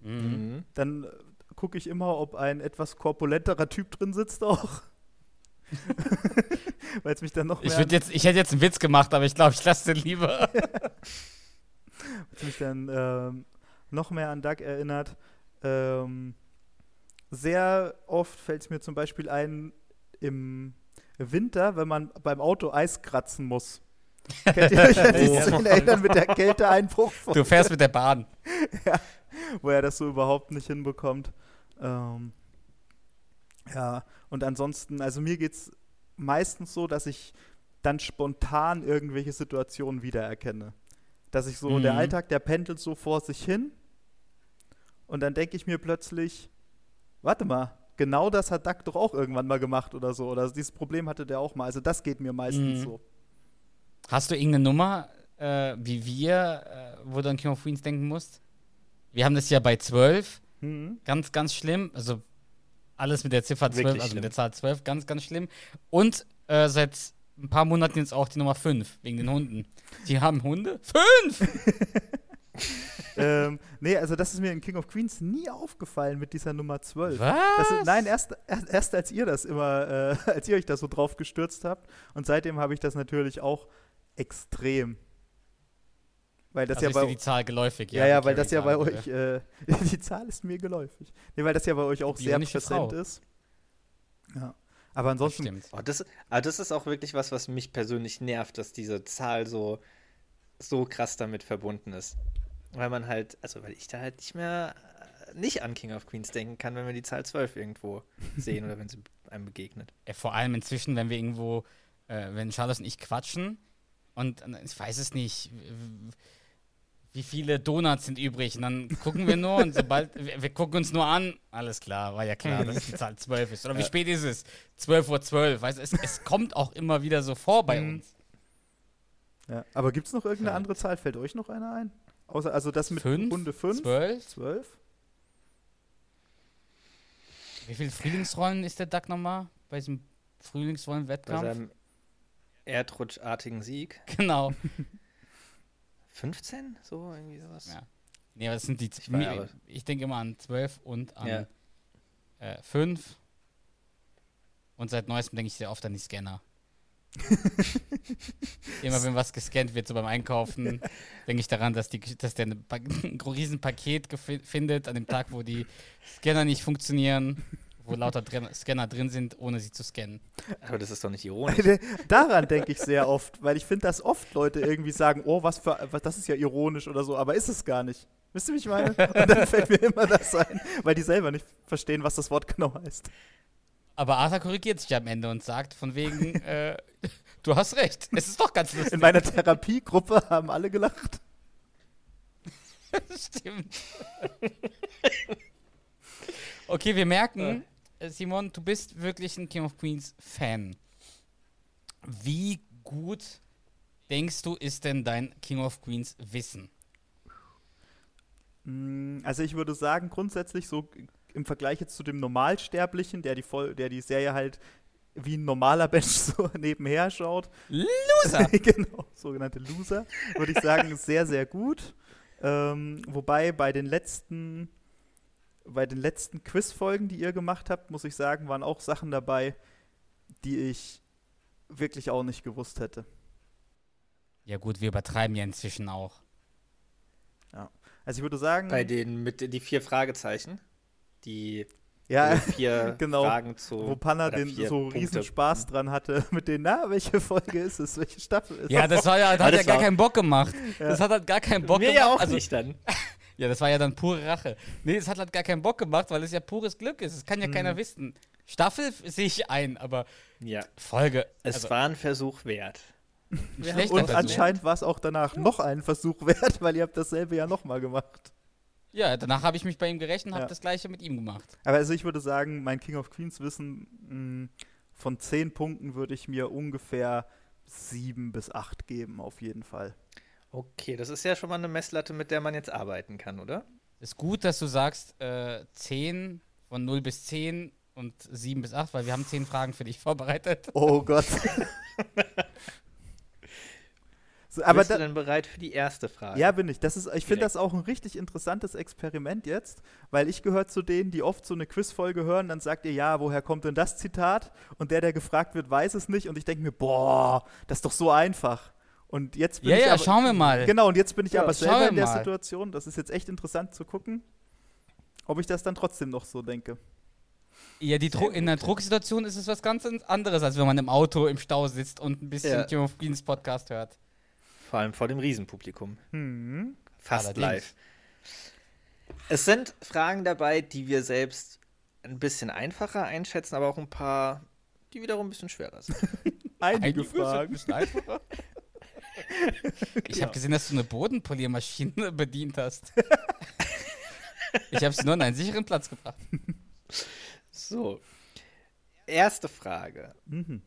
Mhm. Dann äh, gucke ich immer, ob ein etwas korpulenterer Typ drin sitzt auch. Weil es mich dann noch Ich, mehr, würd jetzt, ich hätte jetzt einen Witz gemacht, aber ich glaube, ich lasse den lieber. weil's mich dann ähm, noch mehr an Doug erinnert. Ähm, sehr oft fällt es mir zum Beispiel ein im Winter, wenn man beim Auto Eis kratzen muss. Könnt ihr euch an die Oh. Szene erinnern mit der Kälteeinbruch, von- Du fährst mit der Bahn. wo er das so überhaupt nicht hinbekommt? Ähm, ja, und ansonsten, also mir geht es meistens so, dass ich dann spontan irgendwelche Situationen wiedererkenne. Dass ich so, der Mhm. Alltag, der pendelt so vor sich hin und dann denke ich mir plötzlich, warte mal, genau das hat Duck doch auch irgendwann mal gemacht oder so. Oder dieses Problem hatte der auch mal. Also das geht mir meistens Mhm. so. Hast du irgendeine Nummer, äh, wie wir, äh, wo du an King of Queens denken musst? Wir haben das ja bei 12. Mhm. Ganz, ganz schlimm. Also alles mit der Ziffer 12, Wirklich also mit der. Zahl 12, ganz, ganz schlimm. Und äh, seit ein paar Monaten jetzt auch die Nummer 5, wegen den Hunden. Die haben Hunde? Fünf! ähm, nee, also das ist mir in King of Queens nie aufgefallen mit dieser Nummer 12. Was? Ist, nein, erst, erst, erst als ihr das immer, äh, als ihr euch da so drauf gestürzt habt. Und seitdem habe ich das natürlich auch extrem. Weil das also ja ist bei dir die Zahl geläufig. ja, ja, die weil das ja bei euch, äh, die Zahl ist mir geläufig. Nee, weil das ja bei euch auch Die sehr präsent Frau. ist. Ja. Aber Das ansonsten, stimmt. Oh, das, aber das ist auch wirklich was, was mich persönlich nervt, dass diese Zahl so, so krass damit verbunden ist. Weil man halt, also weil ich da halt nicht mehr äh, nicht an King of Queens denken kann, wenn wir die Zahl 12 irgendwo sehen oder wenn sie einem begegnet. Ja, vor allem inzwischen, wenn wir irgendwo, äh, wenn Charlotte und ich quatschen und äh, ich weiß es nicht, wie viele Donuts sind übrig und dann gucken wir nur und sobald, wir, wir gucken uns nur an, alles klar, war ja klar, dass die Zahl 12 ist. Oder wie Ja. spät ist es? 12 Uhr 12, weißt du, es, es kommt auch immer wieder so vor bei Mhm. uns. ja. Aber gibt es noch irgendeine andere Zahl? Fällt euch noch eine ein? Außer, also das mit Fünf? Runde 5? 12? 12? Wie viele Frühlingsrollen ist der Duck nochmal bei diesem Bei Frühlingsrollen-Wettkampf? seinem erdrutschartigen Sieg. Genau. 15? So, irgendwie sowas. Ja. Nee, aber das sind die. Ich war ich denke immer an 12 und an Ja. äh, 5. Und seit neuestem denke ich sehr oft an die Scanner. immer wenn was gescannt wird, so beim Einkaufen, denke ich daran, dass, die, dass der ein riesen Paket gefi- findet an dem Tag, wo die Scanner nicht funktionieren, wo lauter drin, Scanner drin sind, ohne sie zu scannen. Aber das ist doch nicht ironisch. Daran denke ich sehr oft, weil ich finde, dass oft Leute irgendwie sagen, oh, was für, was, das ist ja ironisch oder so, aber ist es gar nicht. Wisst ihr, wie ich meine? Und dann fällt mir immer das ein, weil die selber nicht verstehen, was das Wort genau heißt. Aber Arthur korrigiert sich am Ende und sagt von wegen, äh, du hast recht, es ist doch ganz lustig. In meiner Therapiegruppe haben alle gelacht. Stimmt. okay, wir merken, äh, Simon, du bist wirklich ein King of Queens Fan. Wie gut denkst du, ist denn dein King of Queens Wissen? Mm, Also ich würde sagen, grundsätzlich so im Vergleich jetzt zu dem Normalsterblichen, der die, Voll der die Serie halt wie ein normaler Mensch so nebenher schaut. Loser! genau, sogenannte Loser, würde ich sagen, sehr, sehr gut. Ähm, wobei bei den letzten, bei den letzten Quizfolgen, die ihr gemacht habt, muss ich sagen, waren auch Sachen dabei, die ich wirklich auch nicht gewusst hätte. ja gut, wir übertreiben ja inzwischen auch. Also ich würde sagen, Bei den mit die vier Fragezeichen, die ja, vier genau, Fragen zu. wo Panna den so Punkte. riesen Spaß dran hatte mit den, na, welche Folge ist es, welche Staffel ist Ja, es? das war ja, das hat ja gar keinen Bock gemacht. Das hat halt gar keinen Bock Mir gemacht. ja auch also, nicht dann. Ja, das war ja dann pure Rache. Nee, es hat halt gar keinen Bock gemacht, weil es ja pures Glück ist. Das kann ja Mhm. keiner wissen. Staffel sehe ich ein, aber Ja, Folge. es also, war ein Versuch wert. ein schlechter Und Versuch. anscheinend war es auch danach noch einen Versuch wert, weil ihr habt dasselbe ja nochmal gemacht. Ja, danach habe ich mich bei ihm gerechnet und habe Ja. das gleiche mit ihm gemacht. Aber also ich würde sagen, mein King of Queens Wissen mh, von 10 Punkten würde ich mir ungefähr 7 bis 8 geben, auf jeden Fall. Okay, das ist ja schon mal eine Messlatte, mit der man jetzt arbeiten kann, oder? Ist gut, dass du sagst äh, 10 von 0 bis 10 und 7 bis 8, weil wir haben 10 Fragen für dich vorbereitet. Oh Gott. So, aber Bist du denn bereit für die erste Frage? Ja, bin ich. Das ist, ich finde das auch ein richtig interessantes Experiment jetzt, weil ich gehöre zu denen, die oft so eine Quizfolge hören, dann sagt ihr, ja, woher kommt denn das Zitat? Und der, der gefragt wird, weiß es nicht. Und ich denke mir, boah, das ist doch so einfach. Und jetzt bin Ja, ich ja, aber, schauen wir mal. Genau, und jetzt bin ich Ja, aber selber in der mal. Situation. Das ist jetzt echt interessant zu gucken, ob ich das dann trotzdem noch so denke. Ja, die Dru in der Drucksituation ist es was ganz anderes, als wenn man im Auto im Stau sitzt und ein bisschen Ja. King of Queens Podcast hört. Vor allem vor dem Riesenpublikum. Hm. Fast Allerdings. live. Es sind Fragen dabei, die wir selbst ein bisschen einfacher einschätzen, aber auch ein paar, die wiederum ein bisschen schwerer sind. Einige sind ein Fragen. bisschen einfacher. Ich habe gesehen, dass du eine Bodenpoliermaschine bedient hast. Ich habe sie nur an einen sicheren Platz gebracht. So. Erste Frage. Mhm.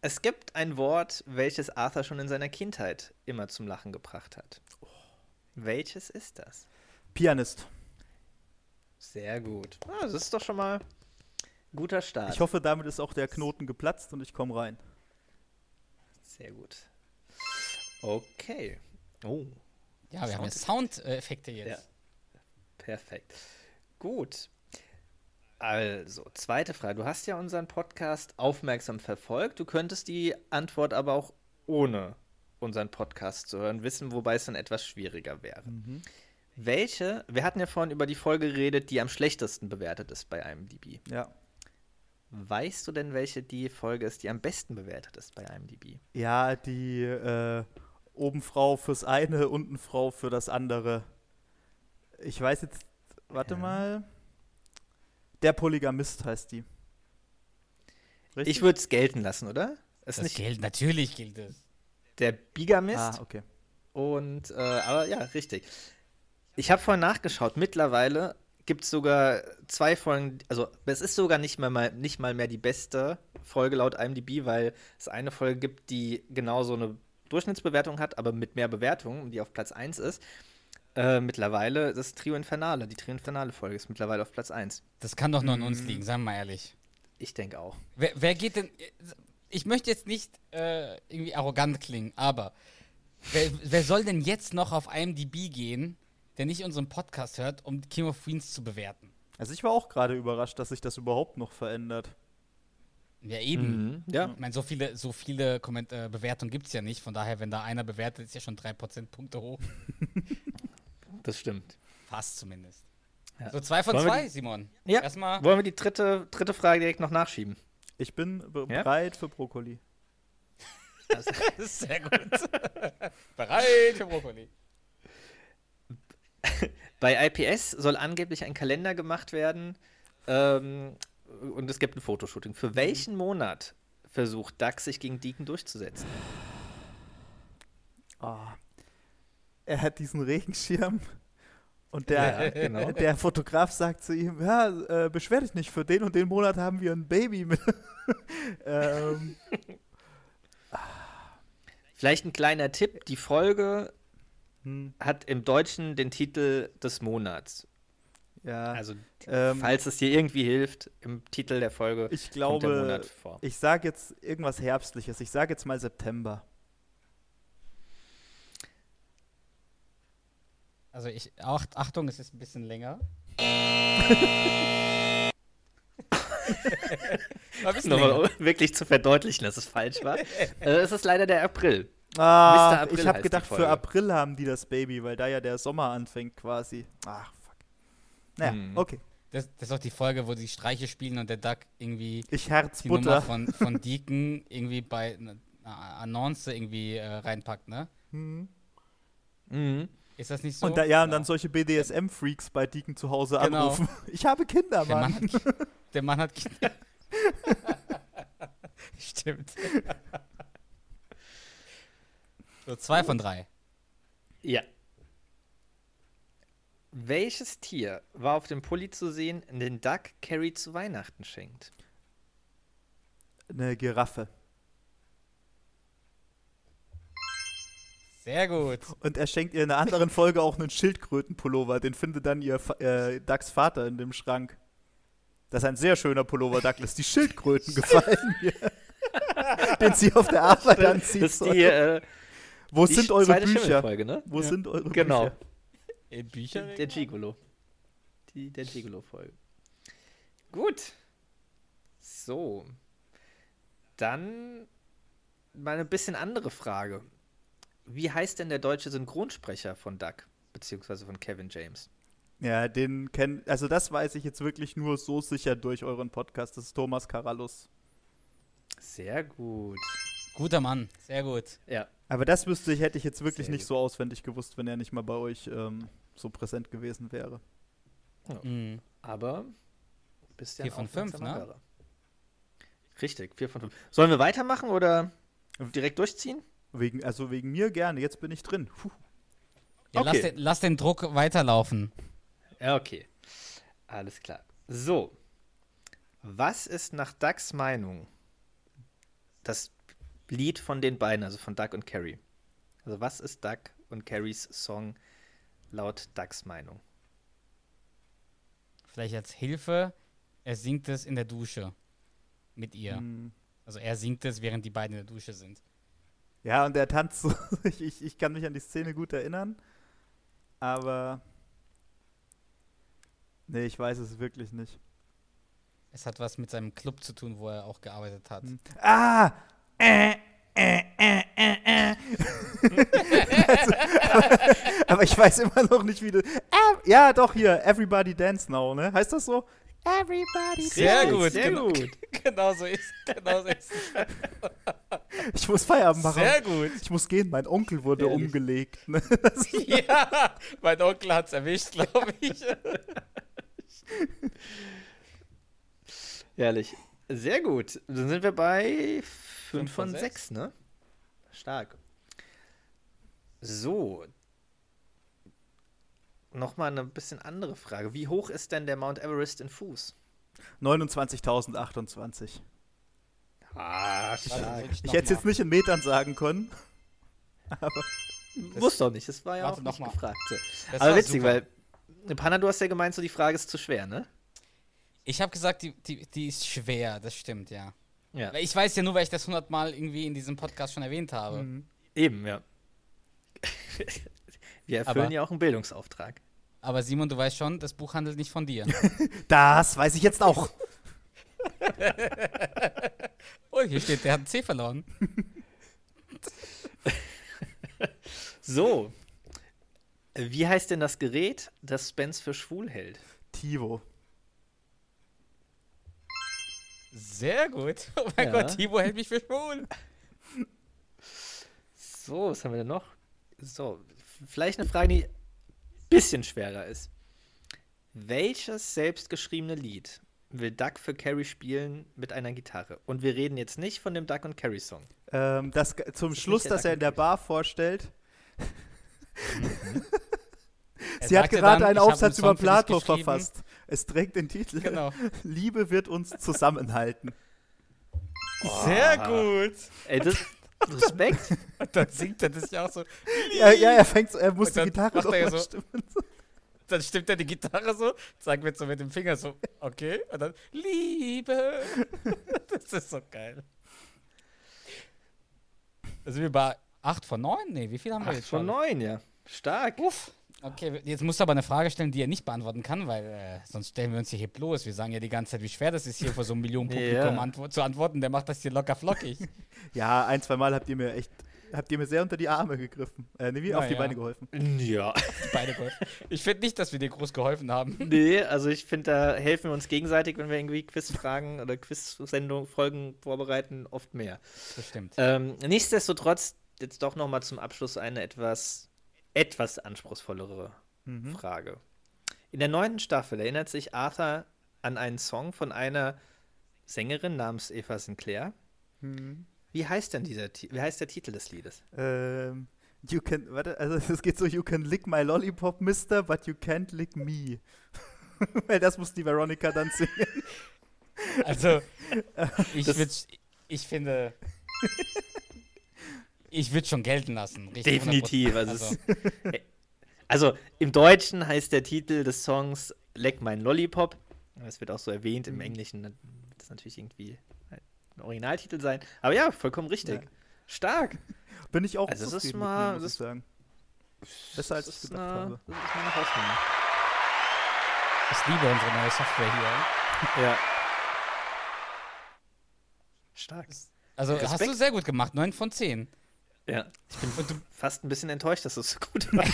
Es gibt ein Wort, welches Arthur schon in seiner Kindheit immer zum Lachen gebracht hat. Welches ist das? Pianist. Sehr gut. Ah, das ist doch schon mal ein guter Start. Ich hoffe, damit ist auch der Knoten geplatzt und ich komme rein. Sehr gut. Okay. Oh, Ja, wir haben jetzt Soundeffekte jetzt. Ja. perfekt. Gut. Also, zweite Frage. Du hast ja unseren Podcast aufmerksam verfolgt. Du könntest die Antwort aber auch ohne unseren Podcast zu hören wissen, wobei es dann etwas schwieriger wäre. Welche, wir hatten ja vorhin über die Folge geredet, die am schlechtesten bewertet ist bei IMDb. Ja. Weißt du denn, welche die Folge ist, die am besten bewertet ist bei IMDb? Ja, die äh, oben Frau fürs eine, unten Frau für das andere. Ich weiß jetzt, warte Ja. mal. Der Polygamist heißt die. Richtig? Ich würde es gelten lassen, oder? Ist Das nicht gilt, natürlich gilt es. der Bigamist. Ah, okay. Und, äh, aber ja, richtig. Ich habe vorhin nachgeschaut. Mittlerweile gibt es sogar zwei Folgen, also es ist sogar nicht mal, mal, nicht mal mehr die beste Folge laut IMDb, weil es eine Folge gibt, die genau so eine Durchschnittsbewertung hat, aber mit mehr Bewertungen, die auf Platz 1 ist. Äh, mittlerweile das Trio Infernale, die Trio Infernale-Folge ist mittlerweile auf Platz 1. Das kann doch nur an uns liegen, sagen wir mal ehrlich. Ich denke auch. Wer, wer geht denn. Ich möchte jetzt nicht äh, irgendwie arrogant klingen, aber wer, wer soll denn jetzt noch auf IMDb gehen, der nicht unseren Podcast hört, um King of Queens zu bewerten? Also ich war auch gerade überrascht, dass sich das überhaupt noch verändert. Ja, eben. Ja. Ich meine, so viele, so viele Komment äh, Bewertungen gibt es ja nicht. Von daher, wenn da einer bewertet, ist ja schon drei Prozentpunkte hoch. Das stimmt. Fast zumindest. Ja. So zwei von Wollen zwei, die- Simon. Ja. Erstmal. Wollen wir die dritte, dritte Frage direkt noch nachschieben? Ich bin be Ja? bereit für Brokkoli. Das ist sehr gut. Bereit für Brokkoli. Bei IPS soll angeblich ein Kalender gemacht werden ähm, und es gibt ein Fotoshooting. Für welchen Monat versucht Dax sich gegen Deacon durchzusetzen? Ah. Er hat diesen Regenschirm und der, Ja, genau. der Fotograf sagt zu ihm, ja, äh, beschwer dich nicht, für den und den Monat haben wir ein Baby. mit. ähm, Vielleicht ein kleiner Tipp: Die Folge hm, hat im Deutschen den Titel des Monats. Ja, Also, ähm, falls es dir irgendwie hilft, im Titel der Folge ich kommt der glaube, Monat vor. ich sage jetzt irgendwas Herbstliches. Ich sage jetzt mal September. Also ich, ach, Achtung, es ist ein bisschen länger. War ein bisschen länger. Nochmal wirklich zu verdeutlichen, dass es falsch war. äh, es ist leider der April. Ah. April ich habe gedacht, für. April haben die das Baby, weil da ja der Sommer anfängt quasi. Ach. Naja, Hm. okay. Das, das ist auch die Folge, wo die Streiche spielen und der Duck irgendwie Ich Herz die Nummer Butter. von, von Deacon irgendwie bei einer Annonce irgendwie äh, reinpackt, ne? Hm. Mhm. Ist das nicht so? Und da, ja, und dann solche BDSM-Freaks bei Deacon zu Hause Genau. anrufen. Ich habe Kinder, der Mann. Mann, hat, der Mann hat Kinder. Stimmt. So, zwei von drei. Ja. Welches Tier war auf dem Pulli zu sehen, den Duck Carrie zu Weihnachten schenkt? Eine Giraffe. Sehr gut. Und er schenkt ihr in einer anderen Folge auch einen Schildkrötenpullover. Den findet dann ihr äh, Ducks Vater in dem Schrank. Das ist ein sehr schöner Pullover, Douglas. Die Schildkröten gefallen mir. Den sie auf der Arbeit anzieht. Das ist die, äh, Wo Die sind eure Bücher? Ne? Wo sind eure Genau. Bücher? In Bücher? Der Gigolo. Die, der Gigolo-Folge. Gut. So. Dann mal eine bisschen andere Frage. Wie heißt denn der deutsche Synchronsprecher von Duck, beziehungsweise von Kevin James? Ja, den kennt, also das weiß ich jetzt wirklich nur so sicher durch euren Podcast. Das ist Thomas Karallus. Sehr gut. Guter Mann, sehr gut. Ja. Aber das wüsste ich, hätte ich jetzt wirklich Sehr nicht gut. so auswendig gewusst, wenn er nicht mal bei euch ähm, so präsent gewesen wäre. Mhm. Aber bist ja von fünf, ne? Hörer. Richtig, vier von fünf. Sollen wir weitermachen oder direkt durchziehen? Wegen, also wegen mir gerne, jetzt bin ich drin. Puh. Ja, lass, Okay. den, lass den Druck weiterlaufen. Ja, okay. Alles klar. So. Was ist nach Ducks Meinung das Lied von den beiden, also von Duck und Carrie? Also was ist Duck und Carries Song laut Ducks Meinung? Vielleicht als Hilfe, er singt es in der Dusche. Mit ihr. Hm. Also er singt es, während die beiden in der Dusche sind. Ja, und er tanzt so. Ich, ich, ich kann mich an die Szene gut erinnern. Aber. Nee, ich weiß es wirklich nicht. Es hat was mit seinem Club zu tun, wo er auch gearbeitet hat. Hm. Ah! Äh, äh, äh, äh, äh. also, aber, ich weiß immer noch nicht, wie das. Ja, doch, hier, Everybody Dance Now, ne? Heißt das so? Everybody Sehr Richtig, gut, sehr genau. gut. genau so ist genau so ist Ich muss Feierabend machen. Sehr gut. Ich muss gehen, mein Onkel wurde Ehrlich. umgelegt. Ne? Ja, mein Onkel hat's erwischt, glaube ich. Herrlich. Sehr gut. Dann sind wir bei 5 Fünf von von sechs. 6, ne? Stark. So. Nochmal eine bisschen andere Frage. Wie hoch ist denn der Mount Everest in Fuß? 29.028. Ah, stark. Ich hätte es jetzt nicht in Metern sagen können. Muss doch nicht, das war ja auch noch nicht mal. gefragt. Das Aber war witzig, super. weil Panna, du hast ja gemeint, so die Frage ist zu schwer, ne? Ich habe gesagt, die, die, die ist schwer, das stimmt, ja. Ja. Ich weiß ja nur, weil ich das hundertmal irgendwie in diesem Podcast schon erwähnt habe. Mhm. Eben, ja. Wir erfüllen Aber- ja auch einen Bildungsauftrag. Aber Simon, du weißt schon, das Buch handelt nicht von dir. Das weiß ich jetzt auch. oh, hier steht, der hat ein C verloren. So. Wie heißt denn das Gerät, das Spence für schwul hält? Tivo. Sehr gut. Oh mein Ja. Gott, Timo hält mich für schwul. So, was haben wir denn noch? So, vielleicht eine Frage, die ein bisschen schwerer ist. Welches selbstgeschriebene Lied will Duck für Carrie spielen mit einer Gitarre? Und wir reden jetzt nicht von dem Duck und Carrie Song. Ähm, das, zum Das Schluss, dass er in der Bar vorstellt. Sie hat gerade dann, einen Aufsatz Song über Plato verfasst. Es trägt den Titel Genau. Liebe wird uns zusammenhalten. Sehr gut. Ey, das, Respekt. Und dann singt er das ja auch so. Ja, ja er fängt so, er muss die Gitarre macht er so- stimmen. Dann stimmt er die Gitarre so, sagt mir so mit dem Finger so, okay. Und dann, Liebe. Das ist so geil. Sind wir bei 8 von 9? Nee, wie viel haben wir jetzt von schon? neun, ja. Stark. Uff. Okay, jetzt musst du aber eine Frage stellen, die er nicht beantworten kann, weil äh, sonst stellen wir uns hier, hier bloß. Wir sagen ja die ganze Zeit, wie schwer das ist, hier vor so einem Millionenpublikum Ja. antwo zu antworten. Der macht das hier locker flockig. Ja, ein, zwei Mal habt ihr mir echt, habt ihr mir sehr unter die Arme gegriffen. Äh, nee, wie Na auf die ja. Beine geholfen. Ja. Beide geholfen. Ich finde nicht, dass wir dir groß geholfen haben. Nee, also ich finde, da helfen wir uns gegenseitig, wenn wir irgendwie Quizfragen oder Quiz-Sendungen, Folgen vorbereiten, oft mehr. Das stimmt. Ähm, nichtsdestotrotz, jetzt doch nochmal zum Abschluss eine etwas, etwas anspruchsvollere Mhm. Frage. In der neunten Staffel erinnert sich Arthur an einen Song von einer Sängerin namens Eva Sinclair. Mhm. Wie heißt denn dieser wie heißt der Titel des Liedes? Ähm, you can, warte, also es geht so, you can lick my lollipop, mister, but you can't lick me. Weil das muss die Veronica dann singen. Also, ich, ich finde, ich würde schon gelten lassen. Richtig, Definitiv, 100%. also es- Also im Deutschen heißt der Titel des Songs Leck mein Lollipop. Das wird auch so erwähnt. Im Englischen wird das natürlich irgendwie ein Originaltitel sein. Aber ja, vollkommen richtig. Ja. Stark. Bin ich auch Also das ist mal- mit mir, muss das- ich sagen. Besser als ich ist gedacht eine, habe. Das ist meine Hausnummer. Ich liebe unsere neue Software hier. Ja. Stark. Also hast Respekt. du sehr gut gemacht, 9 von 10. Ja. Ich bin fast ein bisschen enttäuscht, dass es so gut war.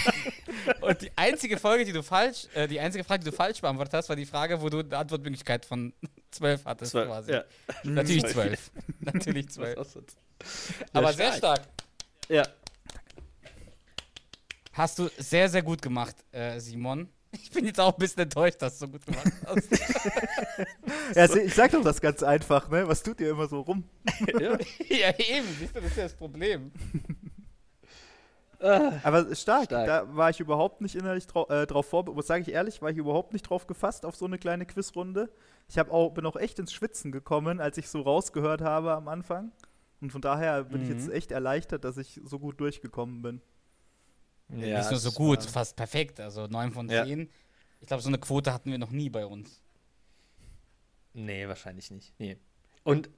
Und die einzige Folge, die du falsch, äh, die einzige Frage, die du falsch beantwortet hast, war die Frage, wo du eine Antwortmöglichkeit von 12 hattest Das war- quasi. ja. Natürlich Zwölf. 12. Natürlich 12. sonst. Aber sehr stark. Ja. Hast du sehr, sehr gut gemacht, äh, Simon. Ich bin jetzt auch ein bisschen enttäuscht, dass du so gut gemacht hast. Ja, se- ich sag doch das ganz einfach, ne? Was tut ihr immer so rum? ja. eben, siehst du, das ist ja das Problem. Aber stark, Stark. da war ich überhaupt nicht innerlich drau äh, drauf vorbereitet. Sage ich ehrlich, war ich überhaupt nicht drauf gefasst auf so eine kleine Quizrunde. Ich hab auch, bin auch echt ins Schwitzen gekommen, als ich so rausgehört habe am Anfang. Und von daher bin ich Mhm. jetzt echt erleichtert, dass ich so gut durchgekommen bin. Ja Nicht nur so das gut, war- fast perfekt. Also 9 von Ja. 10. Ich glaube, so eine Quote hatten wir noch nie bei uns. Nee, wahrscheinlich nicht. Nee. Und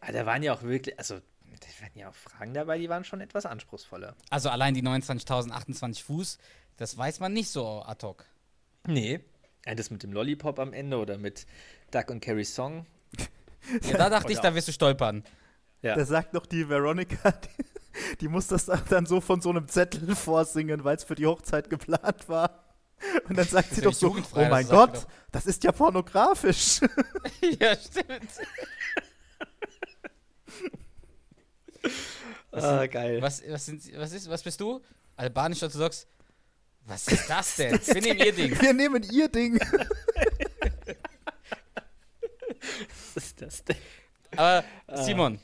ah, da waren ja auch wirklich, also da waren ja auch Fragen dabei, die waren schon etwas anspruchsvoller. Also allein die 29.028 Fuß, das weiß man nicht so ad hoc. Nee. Ja, das mit dem Lollipop am Ende oder mit Duck und Carrie's Song. Ja, da dachte ich, da wirst du stolpern. Ja. Da sagt noch die Veronica, die, muss das dann so von so einem Zettel vorsingen, weil es für die Hochzeit geplant war. Und dann sagt Das sie doch so, oh mein das Gott, das ist ja pornografisch. ja, stimmt. Ah, geil. Was, was, sind, was, ist, was bist du? Albanisch-orthodox? Was ist das denn? Wir nehmen ihr Ding. Wir nehmen ihr Ding. Was ist das denn? Aber Simon,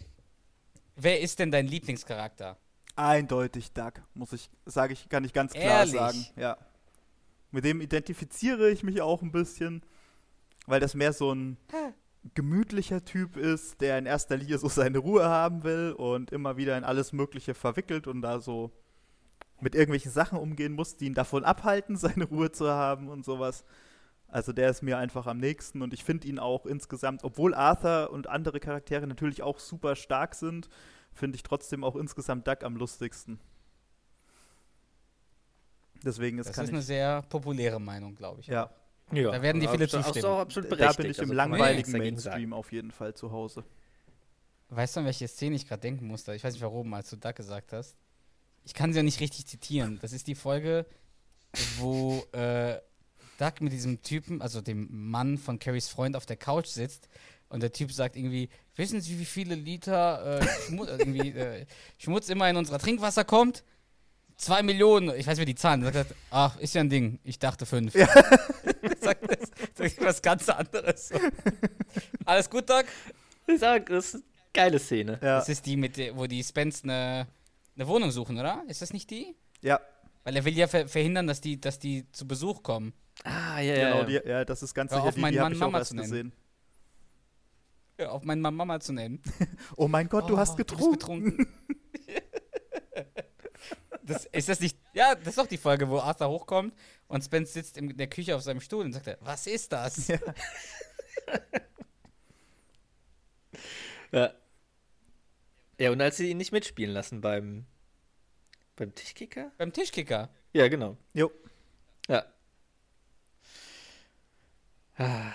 wer ist denn dein Lieblingscharakter? Eindeutig Duck, muss ich, sage ich, kann ich ganz klar Ehrlich? sagen. Ja. Mit dem identifiziere ich mich auch ein bisschen, weil das mehr so ein gemütlicher Typ ist, der in erster Linie so seine Ruhe haben will und immer wieder in alles Mögliche verwickelt und da so mit irgendwelchen Sachen umgehen muss, die ihn davon abhalten, seine Ruhe zu haben und sowas. Also der ist mir einfach am nächsten und ich finde ihn auch insgesamt, obwohl Arthur und andere Charaktere natürlich auch super stark sind, finde ich trotzdem auch insgesamt Duck am lustigsten. Deswegen ist Das kann ist eine sehr populäre Meinung, glaube ich. ja, Ja, Da werden die viele absolut- zustimmen. Auch absolut da bin ich im also langweiligen. Mainstream auf jeden Fall zu Hause. Weißt du, an welche Szene ich gerade denken musste? Ich weiß nicht warum, als du Duck gesagt hast. Ich kann sie ja nicht richtig zitieren. Das ist die Folge, wo äh, Duck mit diesem Typen, also dem Mann von Carries Freund, auf der Couch sitzt und der Typ sagt irgendwie, wissen Sie, wie viele Liter äh, Schmutz, irgendwie, äh, Schmutz immer in unser Trinkwasser kommt? Zwei Millionen, ich weiß nicht die Zahlen. Sagt er, ach, ist ja ein Ding. Ich dachte fünf. sagt das, sagt was ganz anderes. Alles gut, Doc? Ich sag, das ist eine geile Szene. Ja, Das ist die, mit der, wo die Spence eine eine Wohnung suchen, oder? Ist das nicht die? ja Weil er will ja ver verhindern, dass die, dass die zu Besuch kommen. Ah, ja, genau, ja. die, ja, das ist ganz Hör sicher auf, die, meinen die habe Mann ich auch Mama erst zu nennen. gesehen. Ja, auf meine Mama zu nennen. Oh mein Gott, du Oh, hast bist getrunken. betrunken. das, ist das nicht. Ja, das ist doch die Folge, wo Arthur hochkommt und Spence sitzt in der Küche auf seinem Stuhl und sagt: er, Was ist das? Ja. ja. Ja, und als sie ihn nicht mitspielen lassen beim, beim Tischkicker? Beim Tischkicker. Ja, genau. Jo, Ja. Ah.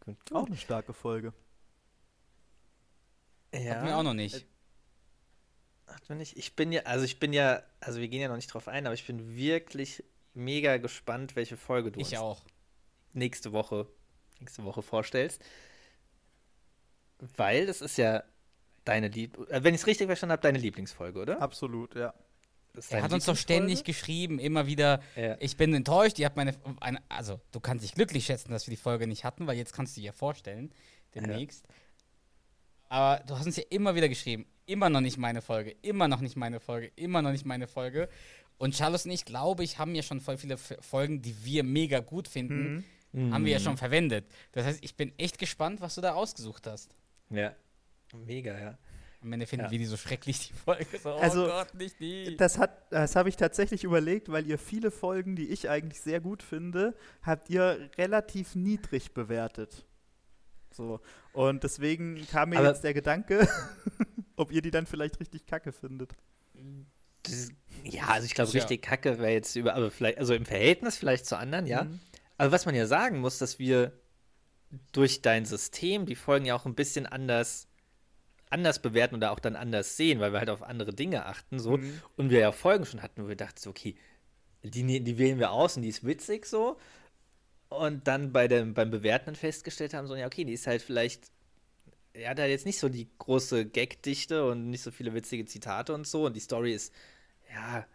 Gut. auch eine starke Folge. Ja. Hatten wir auch noch nicht. Hat man nicht. Ich bin ja, also ich bin ja, also wir gehen ja noch nicht drauf ein, aber ich bin wirklich mega gespannt, welche Folge du Ich uns auch. nächste Woche, nächste Woche vorstellst. Weil das ist ja deine Lieb äh, wenn ich es richtig verstanden habe, deine Lieblingsfolge, oder? Absolut, ja. Er hat uns doch ständig geschrieben, immer wieder, Ja. ich bin enttäuscht, ihr habt meine, eine, also du kannst dich glücklich schätzen, dass wir die Folge nicht hatten, weil jetzt kannst du dir ja vorstellen, demnächst. Aber du hast uns ja immer wieder geschrieben, immer noch nicht meine Folge, immer noch nicht meine Folge, immer noch nicht meine Folge. Und Charles und ich, glaube ich, haben ja schon voll viele Folgen, die wir mega gut finden, haben wir ja schon verwendet. Das heißt, ich bin echt gespannt, was du da ausgesucht hast. Ja. Mega, ja. Am Ende finden Ja. wir die so schrecklich, die Folge. So, oh Also, Gott, nicht die. Das, hat, das habe ich tatsächlich überlegt, weil ihr viele Folgen, die ich eigentlich sehr gut finde, habt ihr relativ niedrig bewertet. So. Und deswegen kam mir Aber- jetzt der Gedanke, ob ihr die dann vielleicht richtig kacke findet. Das, ja, also ich glaube, Ja. richtig kacke wäre jetzt über, aber vielleicht, also im Verhältnis vielleicht zu anderen, ja. Mhm. Aber was man ja sagen muss, dass wir durch dein System die Folgen ja auch ein bisschen anders, anders bewerten oder auch dann anders sehen, weil wir halt auf andere Dinge achten, so. Mhm. Und wir ja Folgen schon hatten, wo wir dachten, so, okay, die, die wählen wir aus und die ist witzig so. Und dann bei dem, beim Bewerten festgestellt haben, so, ja, okay, die ist halt vielleicht, er hat halt jetzt nicht so die große Gagdichte und nicht so viele witzige Zitate und so. Und die Story ist, ja,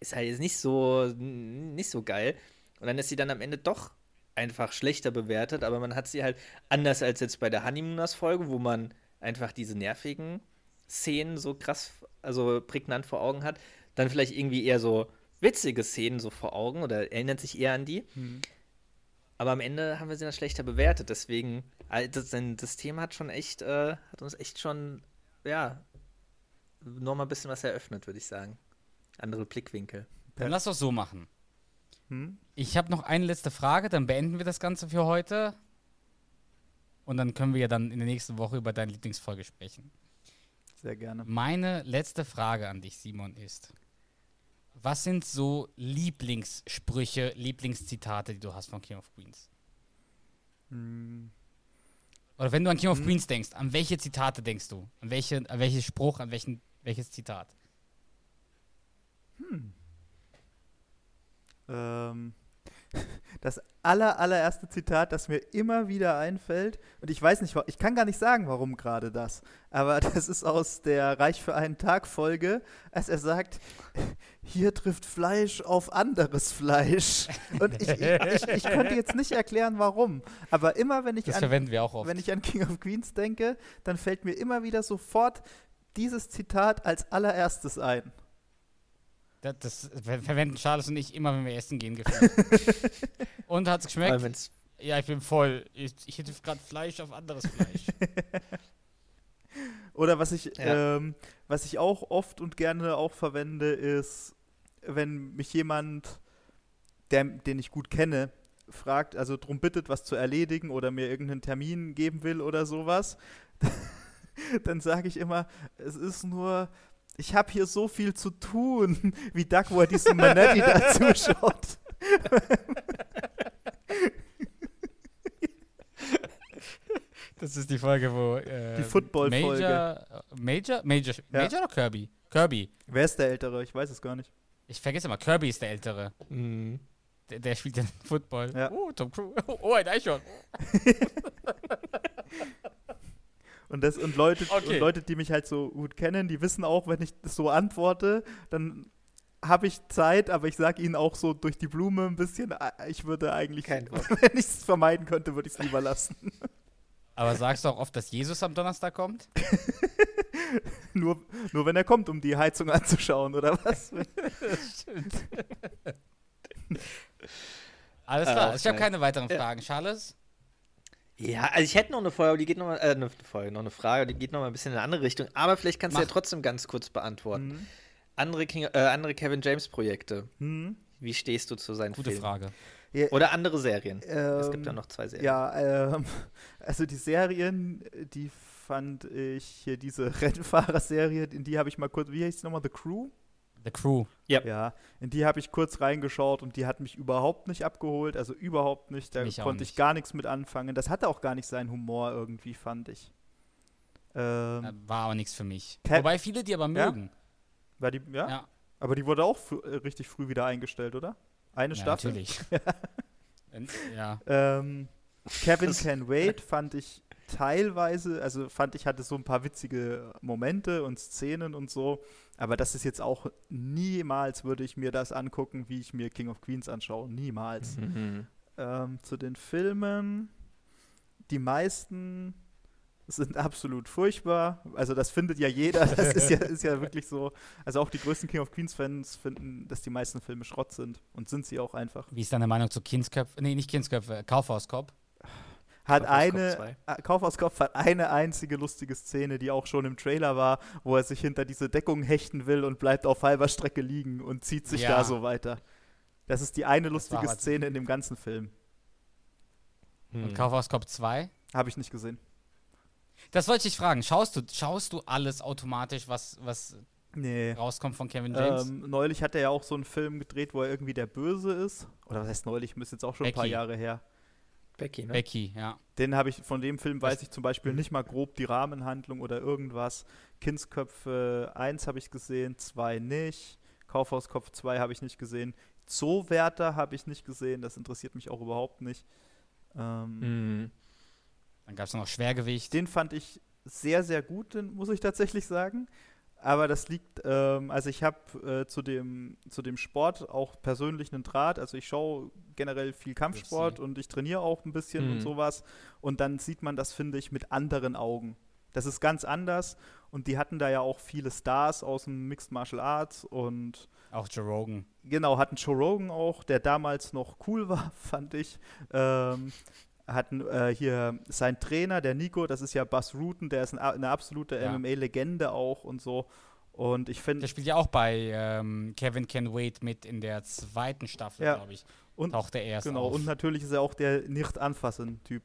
ist halt jetzt nicht so, nicht so geil. Und dann ist sie dann am Ende doch einfach schlechter bewertet, aber man hat sie halt anders als jetzt bei der Honeymooners-Folge, wo man einfach diese nervigen Szenen so krass, also prägnant vor Augen hat, dann vielleicht irgendwie eher so witzige Szenen so vor Augen oder erinnert sich eher an die. Aber am Ende haben wir sie dann schlechter bewertet. Deswegen, das, denn das Thema hat schon echt, äh, hat uns echt schon, ja, nochmal ein bisschen was eröffnet, würde ich sagen. Andere Blickwinkel. Dann lass doch so machen. Hm? Ich habe noch eine letzte Frage, dann beenden wir das Ganze für heute. Und dann können wir ja dann in der nächsten Woche über deine Lieblingsfolge sprechen. Sehr gerne. Meine letzte Frage an dich, Simon, ist: Was sind so Lieblingssprüche, Lieblingszitate, die du hast von King of Queens? Hm. Oder wenn du an King of Queens denkst, an welche Zitate denkst du? An, welche, an welchen Spruch, an welchen, welches Zitat? Ähm, das aller, allererste Zitat, das mir immer wieder einfällt, und ich weiß nicht, ich kann gar nicht sagen, warum gerade das, aber das ist aus der Reich für einen Tag Folge, als er sagt, hier trifft Fleisch auf anderes Fleisch. Und ich, ich, ich, ich könnte jetzt nicht erklären, warum, aber immer, wenn ich Das an wenn ich an King of Queens denke, dann fällt mir immer wieder sofort dieses Zitat als allererstes ein. Das, das ver- verwenden Charles und ich immer, wenn wir essen gehen. und hat's Weil geschmeckt? wenn's, Ja, ich bin voll. Ich, ich hätte gerade Fleisch auf anderes Fleisch. Oder was ich, Ja. ähm, was ich auch oft und gerne auch verwende, ist, wenn mich jemand, der, den ich gut kenne, fragt, also drum bittet, was zu erledigen oder mir irgendeinen Termin geben will oder sowas, dann sage ich immer, es ist nur, ich habe hier so viel zu tun, wie er diesem Manetti da zuschaut. Das ist die Folge, wo. Äh, Die Football-Folge. Major, Major? Major, Ja. Major oder Kirby? Kirby. Wer ist der Ältere? Ich weiß es gar nicht. Ich vergesse immer, Kirby ist der Ältere. mh, Der, der spielt den Football. Ja. Oh, Tom Cruise. Oh, ein Eichhorn. Und, das, und, Leute, Okay. und Leute, die mich halt so gut kennen, die wissen auch, wenn ich so antworte, dann habe ich Zeit, aber ich sage ihnen auch so durch die Blume ein bisschen, äh, ich würde eigentlich, wenn ich es vermeiden könnte, würde ich es lieber lassen. Aber sagst du auch oft, dass Jesus am Donnerstag kommt? nur, nur wenn er kommt, um die Heizung anzuschauen, oder was? Alles Ah, klar. auch ich habe keine weiteren Fragen. Charles? Ja, also ich hätte noch eine Folge, die geht noch mal, äh, eine Folge, noch eine Frage, die geht noch mal ein bisschen in eine andere Richtung. Aber vielleicht kannst du Mach. ja trotzdem ganz kurz beantworten. Mhm. Andere, King, äh, andere Kevin James Projekte. Hm. Wie stehst du zu seinen Gute Filmen? Frage. Ja, Oder andere Serien. es gibt ähm, ja noch zwei Serien. Ja, ähm, also die Serien, die fand ich, hier diese Rennfahrer-Serie, in die habe ich mal kurz, wie heißt die nochmal, The Crew? The Crew. Ja, in die habe ich kurz reingeschaut und die hat mich überhaupt nicht abgeholt, also überhaupt nicht. Da Mich auch konnte ich nicht. gar nichts mit anfangen. Das hatte auch gar nicht seinen Humor irgendwie, fand ich. Ähm, Äh, War aber nichts für mich. Ke- Wobei viele die aber Ja? mögen. war die, ja? Ja, Aber die wurde auch fr äh, richtig früh wieder eingestellt, oder? Eine ja Staffel? natürlich. Ja. Ähm, Kevin Can Wait fand ich teilweise, also fand ich hatte so ein paar witzige Momente und Szenen und so, aber das ist jetzt auch niemals würde ich mir das angucken, wie ich mir King of Queens anschaue, niemals. Mhm. Ähm, zu den Filmen, die meisten sind absolut furchtbar. Also das findet ja jeder. Das ist ja, ist ja wirklich so. Also auch die größten King of Queens Fans finden, dass die meisten Filme Schrott sind und sind sie auch einfach. Wie ist deine Meinung zu Kindsköpfe? Nee, nicht Kindsköpfe, Kaufhauskopf. Hat Kaufhauskopf eine, zwei. äh, Kaufhauskopf hat eine einzige lustige Szene, die auch schon im Trailer war, wo er sich hinter diese Deckung hechten will und bleibt auf halber Strecke liegen und zieht sich Ja. da so weiter. Das ist die eine lustige Szene in dem ganzen Film. Mhm. Und Kaufhauskopf 2. Habe ich nicht gesehen. Das wollte ich fragen. Schaust du, schaust du alles automatisch, was, was Nee. rauskommt von Kevin James? Ähm, neulich hat er ja auch so einen Film gedreht, wo er irgendwie der Böse ist. Oder was heißt neulich? Müsste jetzt auch schon ein paar Becky. Jahre her. Becky, ne? Becky, ja. Den habe ich, von dem Film weiß ich zum Beispiel nicht mal grob die Rahmenhandlung oder irgendwas. Kindsköpfe 1 habe ich gesehen, 2 nicht. Kaufhauskopf 2 habe ich nicht gesehen. Zoowärter habe ich nicht gesehen, das interessiert mich auch überhaupt nicht. Ähm, Mhm. Dann gab es noch Schwergewicht. Den fand ich sehr, sehr gut, den muss ich tatsächlich sagen. Aber das liegt, ähm, also ich habe äh, zu, dem, zu dem Sport auch persönlich einen Draht. Also ich schaue generell viel Kampfsport und ich trainiere auch ein bisschen und Mhm. sowas. Und dann sieht man das, finde ich, mit anderen Augen. Das ist ganz anders. Und die hatten da ja auch viele Stars aus dem Mixed Martial Arts und Auch Joe Rogan. Genau, hatten Joe Rogan auch, der damals noch cool war, fand ich. Ähm, hatten äh, hier sein Trainer, der Nico, das ist ja Buzz Rutten, der ist ein, eine absolute Ja. MMA-Legende auch und so. Und ich finde, Der spielt ja auch bei ähm, Kevin Can Wait mit in der zweiten Staffel, Ja. glaube ich. und, Taucht er erst genau, auf. und natürlich ist er auch der Nicht-Anfassen-Typ.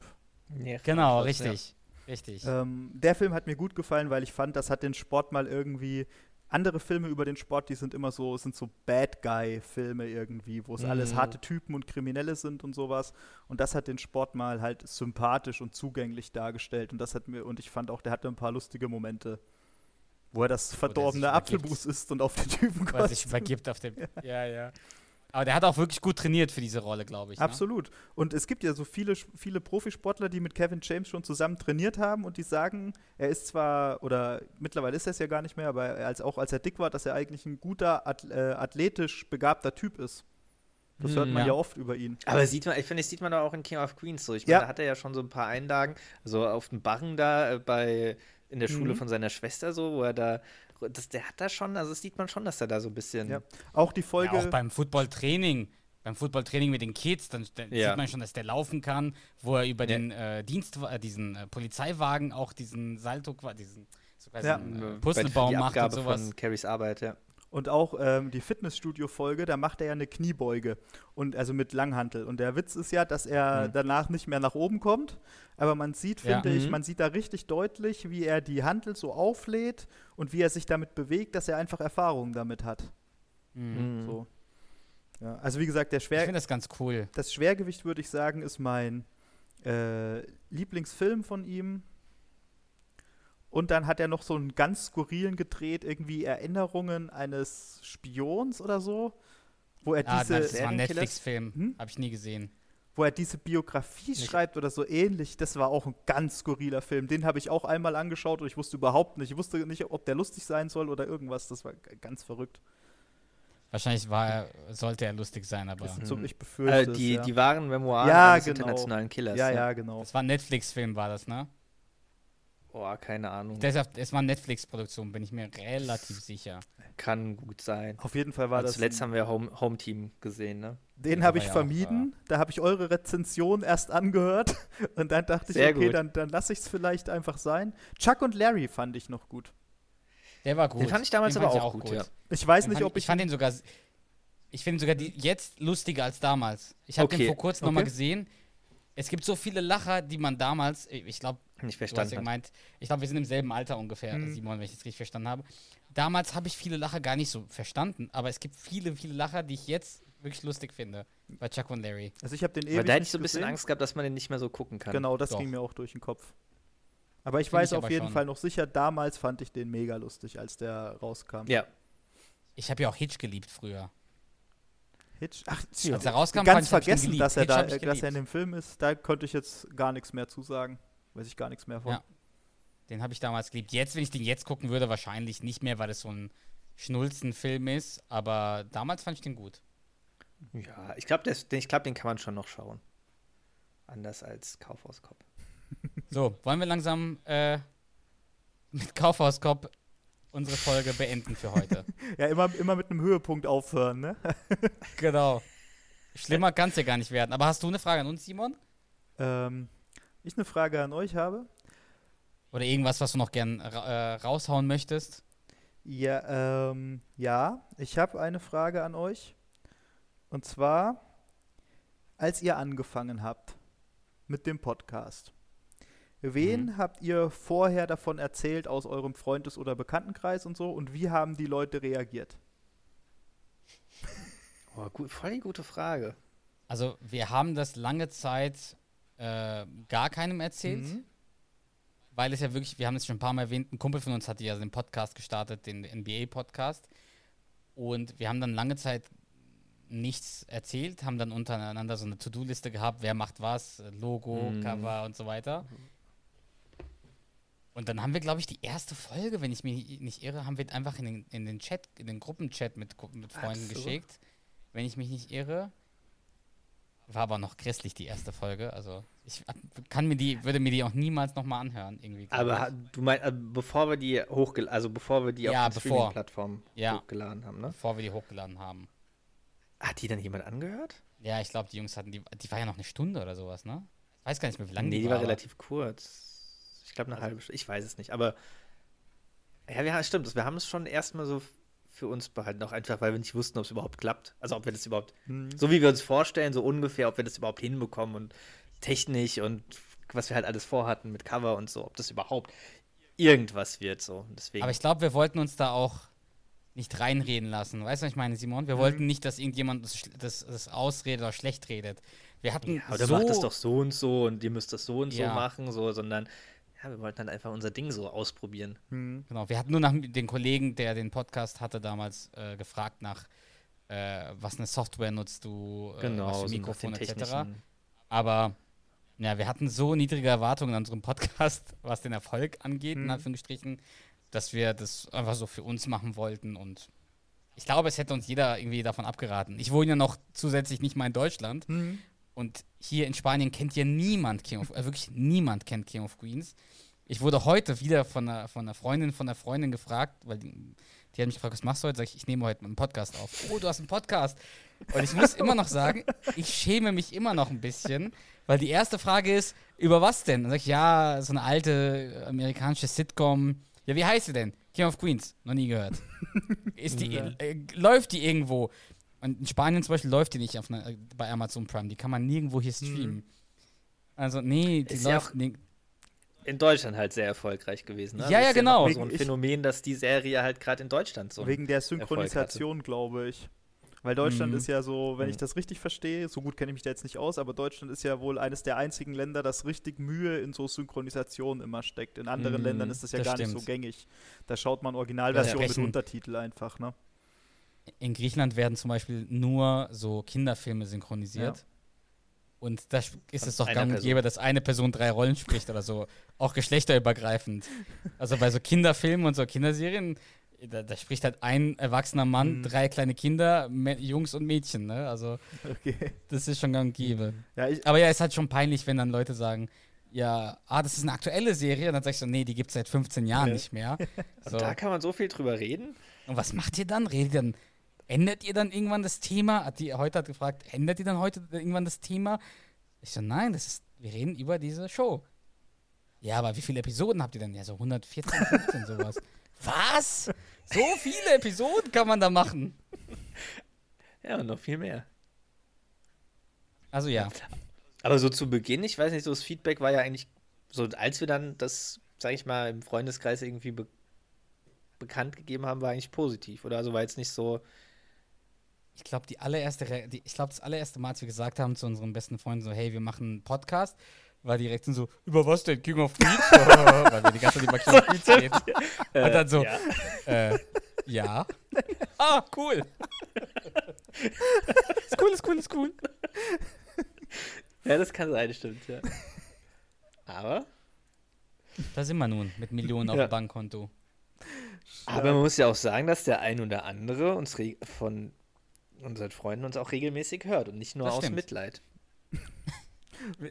Ja, genau, ja. richtig. Richtig. Ähm, der Film hat mir gut gefallen, weil ich fand, das hat den Sport mal irgendwie. Andere Filme über den Sport, die sind immer so, sind so Bad Guy-Filme irgendwie, wo es alles Mhm. harte Typen und Kriminelle sind und sowas. Und das hat den Sport mal halt sympathisch und zugänglich dargestellt. Und das hat mir, und ich fand auch, der hatte ein paar lustige Momente. Wo er das verdorbene. Apfelmus isst und auf den Typen Weil er sich übergibt auf dem. Ja, ja. Aber der hat auch wirklich gut trainiert für diese Rolle, glaube ich. Ne? Absolut. Und es gibt ja so viele, viele Profisportler, die mit Kevin James schon zusammen trainiert haben und die sagen, er ist zwar, oder mittlerweile ist er es ja gar nicht mehr, aber als, auch als er dick war, dass er eigentlich ein guter, äh, athletisch begabter Typ ist. Das hört Hm, man ja. ja. oft über ihn. Aber sieht man, ich finde, das sieht man doch auch in King of Queens so. Ich Ja. meine, da hat er ja schon so ein paar Einlagen, so auf dem Barren da äh, bei in der Schule Mhm. von seiner Schwester so, wo er da, das, der hat da schon, also das sieht man schon, dass er da so ein bisschen. Ja. Auch die Folge. Ja, auch beim Footballtraining. Beim Footballtraining mit den Kids, dann, dann Ja. sieht man schon, dass der laufen kann, wo er über Ja. den äh, Dienst, äh, diesen äh, Polizeiwagen auch diesen Salto, diesen so quasi Ja. einen, Bei- äh, die Puzzlebaum macht und sowas. von Carries Arbeit, ja. Und auch ähm, die Fitnessstudio-Folge, da macht er ja eine Kniebeuge. Und also mit Langhantel. Und der Witz ist ja, dass er Mhm. danach nicht mehr nach oben kommt. Aber man sieht, Ja. finde ich, Mhm. man sieht da richtig deutlich, wie er die Hantel so auflädt und wie er sich damit bewegt, dass er einfach Erfahrung damit hat. Mhm. Mhm. So. Ja, also wie gesagt, der Ich Schwer finde das ganz cool. das Schwergewicht, würde ich sagen, ist mein äh, Lieblingsfilm von ihm. Und dann hat er noch so einen ganz skurrilen gedreht, irgendwie Erinnerungen eines Spions oder so, wo er Ah, diese, das war ein? Netflix-Film. Hm? Habe ich nie gesehen. wo er diese Biografie schreibt oder so ähnlich. Das war auch ein ganz skurriler Film. Den habe ich auch einmal angeschaut und ich wusste überhaupt nicht, ich wusste nicht, ob der lustig sein soll oder irgendwas. Das war ganz verrückt. Wahrscheinlich war er, sollte er lustig sein, aber so, Mhm. ich befürchte es, die, ja. die wahren Memoiren Ja, genau. internationalen Killers. ja, ne? ja, genau. das war ein Netflix-Film, war das, ne? Oh, keine Ahnung. Deshalb, es war eine Netflix-Produktion, bin ich mir relativ sicher. Kann gut sein. Auf jeden Fall war Und das. zuletzt haben wir Home, Home Team gesehen, ne? Den habe ich ja auch, vermieden. da habe ich eure Rezension erst angehört. Und dann dachte ich, okay, gut. dann, dann lasse ich es vielleicht einfach sein. Chuck und Larry fand ich noch gut. Der war gut. Den fand ich damals Den aber ich auch gut, ja. Ich weiß Den nicht, ob ich, ich. fand den sogar. Ich finde sogar die jetzt lustiger als damals. Ich habe Okay, den vor kurzem nochmal okay. gesehen. Es gibt so viele Lacher, die man damals, ich glaube, Nicht du verstanden. hat. gemeint, ich glaube, wir sind im selben Alter ungefähr, Hm. Simon, wenn ich das richtig verstanden habe. Damals habe ich viele Lacher gar nicht so verstanden, aber es gibt viele, viele Lacher, die ich jetzt wirklich lustig finde. Bei Chuck und Larry. also ich habe den Aber ewig da hätte nicht ich so ein bisschen gesehen. Angst gehabt, dass man den nicht mehr so gucken kann. Genau, das Doch. ging mir auch durch den Kopf. Aber ich Find weiß ich auf aber jeden schon. Fall noch sicher, damals fand ich den mega lustig, als der rauskam. Ja. Ich habe ja auch Hitch geliebt früher. Hitch. Ach, Als er rauskam, ganz vergessen, dass er, Hitch da, dass er in dem Film ist. Da konnte ich jetzt gar nichts mehr zu sagen. Weiß ich gar nichts mehr von. Ja. Den habe ich damals geliebt. Jetzt, wenn ich den jetzt gucken würde, wahrscheinlich nicht mehr, weil es so ein Schnulzenfilm ist. Aber damals fand ich den gut. Ja, ich glaube, glaub, den kann man schon noch schauen. Anders als Kaufhauskopf. So, wollen wir langsam äh, mit Kaufhauskopf unsere Folge beenden für heute? Ja, immer, immer mit einem Höhepunkt aufhören, ne? genau. Schlimmer kann es ja gar nicht werden. Aber hast du eine Frage an uns, Simon? ähm, ich eine Frage an euch habe. Oder irgendwas, was du noch gern äh, raushauen möchtest? Ja, ähm, ja, ich habe eine Frage an euch. Und zwar, als ihr angefangen habt mit dem Podcast, Wen Mhm. habt ihr vorher davon erzählt aus eurem Freundes- oder Bekanntenkreis und so? Und wie haben die Leute reagiert? Oh, gut, voll die gute Frage. Also, wir haben das lange Zeit äh, gar keinem erzählt. Mhm. Weil es ja wirklich, wir haben es schon ein paar Mal erwähnt, ein Kumpel von uns hatte ja den Podcast gestartet, den NBA-Podcast. Und wir haben dann lange Zeit nichts erzählt, haben dann untereinander so eine To-Do-Liste gehabt, wer macht was, Logo, Mhm. Cover und so weiter. Und dann haben wir, glaube ich, die erste Folge, wenn ich mich nicht irre, haben wir einfach in den, in den Chat, in den Gruppenchat mit, mit Freunden so. geschickt. Wenn ich mich nicht irre. War aber noch grässlich, die erste Folge. Also ich kann mir die, würde mir die auch niemals nochmal anhören, irgendwie. Aber ich. du meinst, äh, bevor wir die hochgeladen, also bevor wir die Ja, auf die. Streaming-Plattform Ja. hochgeladen haben, ne? bevor wir die hochgeladen haben. Hat die dann jemand angehört? Ja, ich glaube, die Jungs hatten die, die war ja noch eine Stunde oder sowas, ne? Ich weiß gar nicht mehr, wie lange nee, die, die war aber- relativ kurz. Ich glaube eine halbe Stunde. Ich weiß es nicht. Aber ja, ja, stimmt. Wir haben es schon erstmal so für uns behalten, auch einfach, weil wir nicht wussten, ob es überhaupt klappt. Also ob wir das überhaupt, Mhm. so wie wir uns vorstellen, so ungefähr, ob wir das überhaupt hinbekommen und technisch und was wir halt alles vorhatten mit Cover und so, ob das überhaupt irgendwas wird so. Deswegen. Aber ich glaube, wir wollten uns da auch nicht reinreden lassen. Weißt du, was ich meine, Simon? Mhm. Wir wollten nicht, dass irgendjemand das, das, das ausredet oder schlecht redet. Wir hatten ja, oder so macht das doch so und so und ihr müsst das so und Ja. so machen, so, sondern ja, wir wollten dann einfach unser Ding so ausprobieren. Mhm. Genau, wir hatten nur nach den Kollegen, der den Podcast hatte, damals äh, gefragt nach, äh, was eine Software nutzt du, äh, Genau, was für so Mikrofon etc. Aber ja, wir hatten so niedrige Erwartungen an unserem Podcast, was den Erfolg angeht, in Mhm. Anführungsstrichen, dass wir das einfach so für uns machen wollten und ich glaube, es hätte uns jeder irgendwie davon abgeraten. Ich wohne ja noch zusätzlich nicht mal in Deutschland Mhm. Und hier in Spanien kennt ja niemand King of, äh, wirklich niemand kennt King of Queens. Ich wurde heute wieder von einer, von einer Freundin, von einer Freundin gefragt, weil die, die hat mich gefragt, was machst du heute? Sag ich, ich nehme heute einen Podcast auf. Oh, du hast einen Podcast. Und ich muss immer noch sagen, ich schäme mich immer noch ein bisschen, weil die erste Frage ist, über was denn? Dann sag ich, ja, so eine alte amerikanische Sitcom. Ja, wie heißt sie denn? King of Queens. Noch nie gehört. Ist die, äh, läuft die irgendwo? Und in Spanien zum Beispiel läuft die nicht auf einer, bei Amazon Prime. Die kann man nirgendwo hier streamen. Also, nee, die Ist ja läuft auch- nicht. in Deutschland halt sehr erfolgreich gewesen. Ne? Ja, ja, Das ist genau. mal So ein Ich- Phänomen, dass die Serie halt gerade in Deutschland so. Wegen der Synchronisation, glaube ich. Weil Deutschland Mhm. ist ja so, wenn ich Mhm. das richtig verstehe, so gut kenne ich mich da jetzt nicht aus, aber Deutschland ist ja wohl eines der einzigen Länder, das richtig Mühe in so Synchronisation immer steckt. In anderen Mhm, Ländern ist das ja das gar nicht stimmt. so gängig. Da schaut man Originalversion Ja, mit Untertitel einfach, ne? In Griechenland werden zum Beispiel nur so Kinderfilme synchronisiert. Und da ist es doch gang und gäbe, dass eine Person drei Rollen spricht oder so. Auch geschlechterübergreifend. Also bei so Kinderfilmen und so Kinderserien, da, da spricht halt ein erwachsener Mann, Mhm. drei kleine Kinder, Jungs und Mädchen, ne? Also Okay. das ist schon gang und gäbe. Ja, Aber ja, ist halt schon peinlich, wenn dann Leute sagen, ja, ah, das ist eine aktuelle Serie. Und dann sag ich so, nee, die gibt es seit 15 Jahren Ja. nicht mehr. Und So. da kann man so viel drüber reden. Und was macht ihr dann? Redet ihr dann, ändert ihr dann irgendwann das Thema? Hat die heute hat gefragt, ändert ihr dann heute irgendwann das Thema? Ich so, nein, das ist, wir reden über diese Show. Ja, aber wie viele Episoden habt ihr denn? Ja, so 114, 15, sowas. Was? So viele Episoden kann man da machen? Ja, und noch viel mehr. Also ja, Aber so zu Beginn, ich weiß nicht, so das Feedback war ja eigentlich so, als wir dann das, sag ich mal, im Freundeskreis irgendwie be bekannt gegeben haben, war eigentlich positiv. Oder also war jetzt nicht so, ich glaube, die allererste, Re die, ich glaube, das allererste Mal, als wir gesagt haben zu unseren besten Freunden so, hey, wir machen einen Podcast, war direkt so, über was denn? King of Queens? Weil wir die ganze Zeit über King of Queens reden. Und dann so, ja. Äh, ja. Ah, cool. ist cool, ist cool, ist cool. ja, das kann sein, stimmt, ja. Aber, Da sind wir nun mit Millionen auf Ja. dem Bankkonto. aber man muss ja auch sagen, dass der ein oder andere uns von unseren Freunden uns auch regelmäßig hört und nicht nur Das aus stimmt. Mitleid.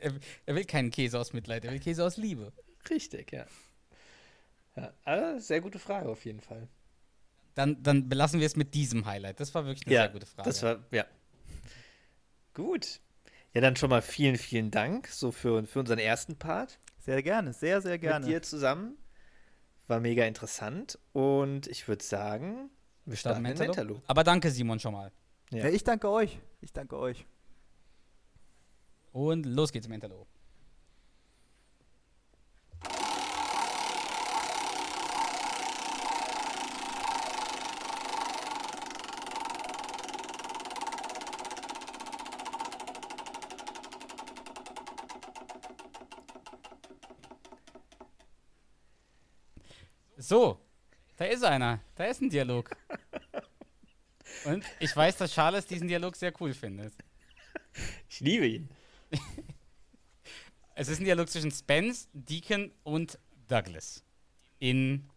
Er, er will keinen Käse aus Mitleid, er will Käse aus Liebe. Richtig, ja. Ja, aber sehr gute Frage auf jeden Fall. Dann, dann belassen wir es mit diesem Highlight. Das war wirklich eine ja, sehr gute Frage. Das war, ja. Gut. Ja, dann schon mal vielen, vielen Dank so für, für unseren ersten Part sehr gerne, sehr, sehr gerne. mit dir zusammen. War mega interessant und ich würde sagen, wir starten mit. Mentalo. Aber danke, Simon, schon mal. Ja. ja. ich danke euch. Ich danke euch. Und los geht's im Interlob. So, da ist einer. Da ist ein Dialog. Und ich weiß, dass Charles diesen Dialog sehr cool findet. Ich liebe ihn. Es ist ein Dialog zwischen Spence, Deacon und Douglas. In,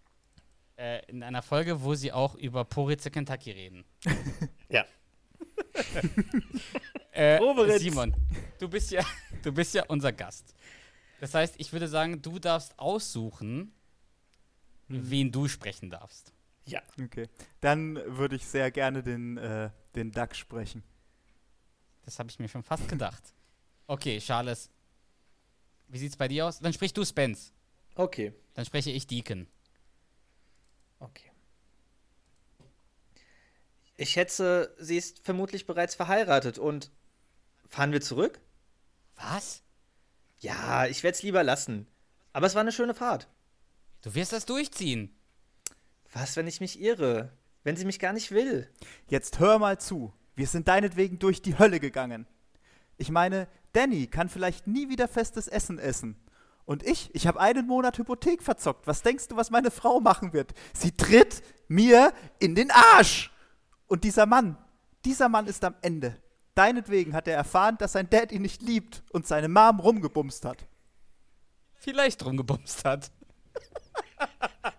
äh, in einer Folge, wo sie auch über Poritze Kentucky reden. Ja. Äh. Simon, du bist, ja, du bist ja unser Gast. Das heißt, ich würde sagen, du darfst aussuchen, wen du sprechen darfst. Ja. Okay. Dann würde ich sehr gerne den, äh, den Duck sprechen. Das habe ich mir schon fast gedacht. Okay, Charles, wie sieht's bei dir aus? Dann sprich du Spence. Okay. Dann spreche ich Deacon. Okay. Ich schätze, sie ist vermutlich bereits verheiratet und fahren wir zurück? Was? Ja, ich werde es lieber lassen. Aber es war eine schöne Fahrt. Du wirst das durchziehen. Was, wenn ich mich irre? Wenn sie mich gar nicht will? Jetzt hör mal zu. Wir sind deinetwegen durch die Hölle gegangen. Ich meine, Danny kann vielleicht nie wieder festes Essen essen. Und ich, ich habe einen Monat Hypothek verzockt. Was denkst du, was meine Frau machen wird? Sie tritt mir in den Arsch. Und dieser Mann, dieser Mann ist am Ende. Deinetwegen hat er erfahren, dass sein Dad ihn nicht liebt und seine Mom rumgebumst hat. Vielleicht rumgebumst hat.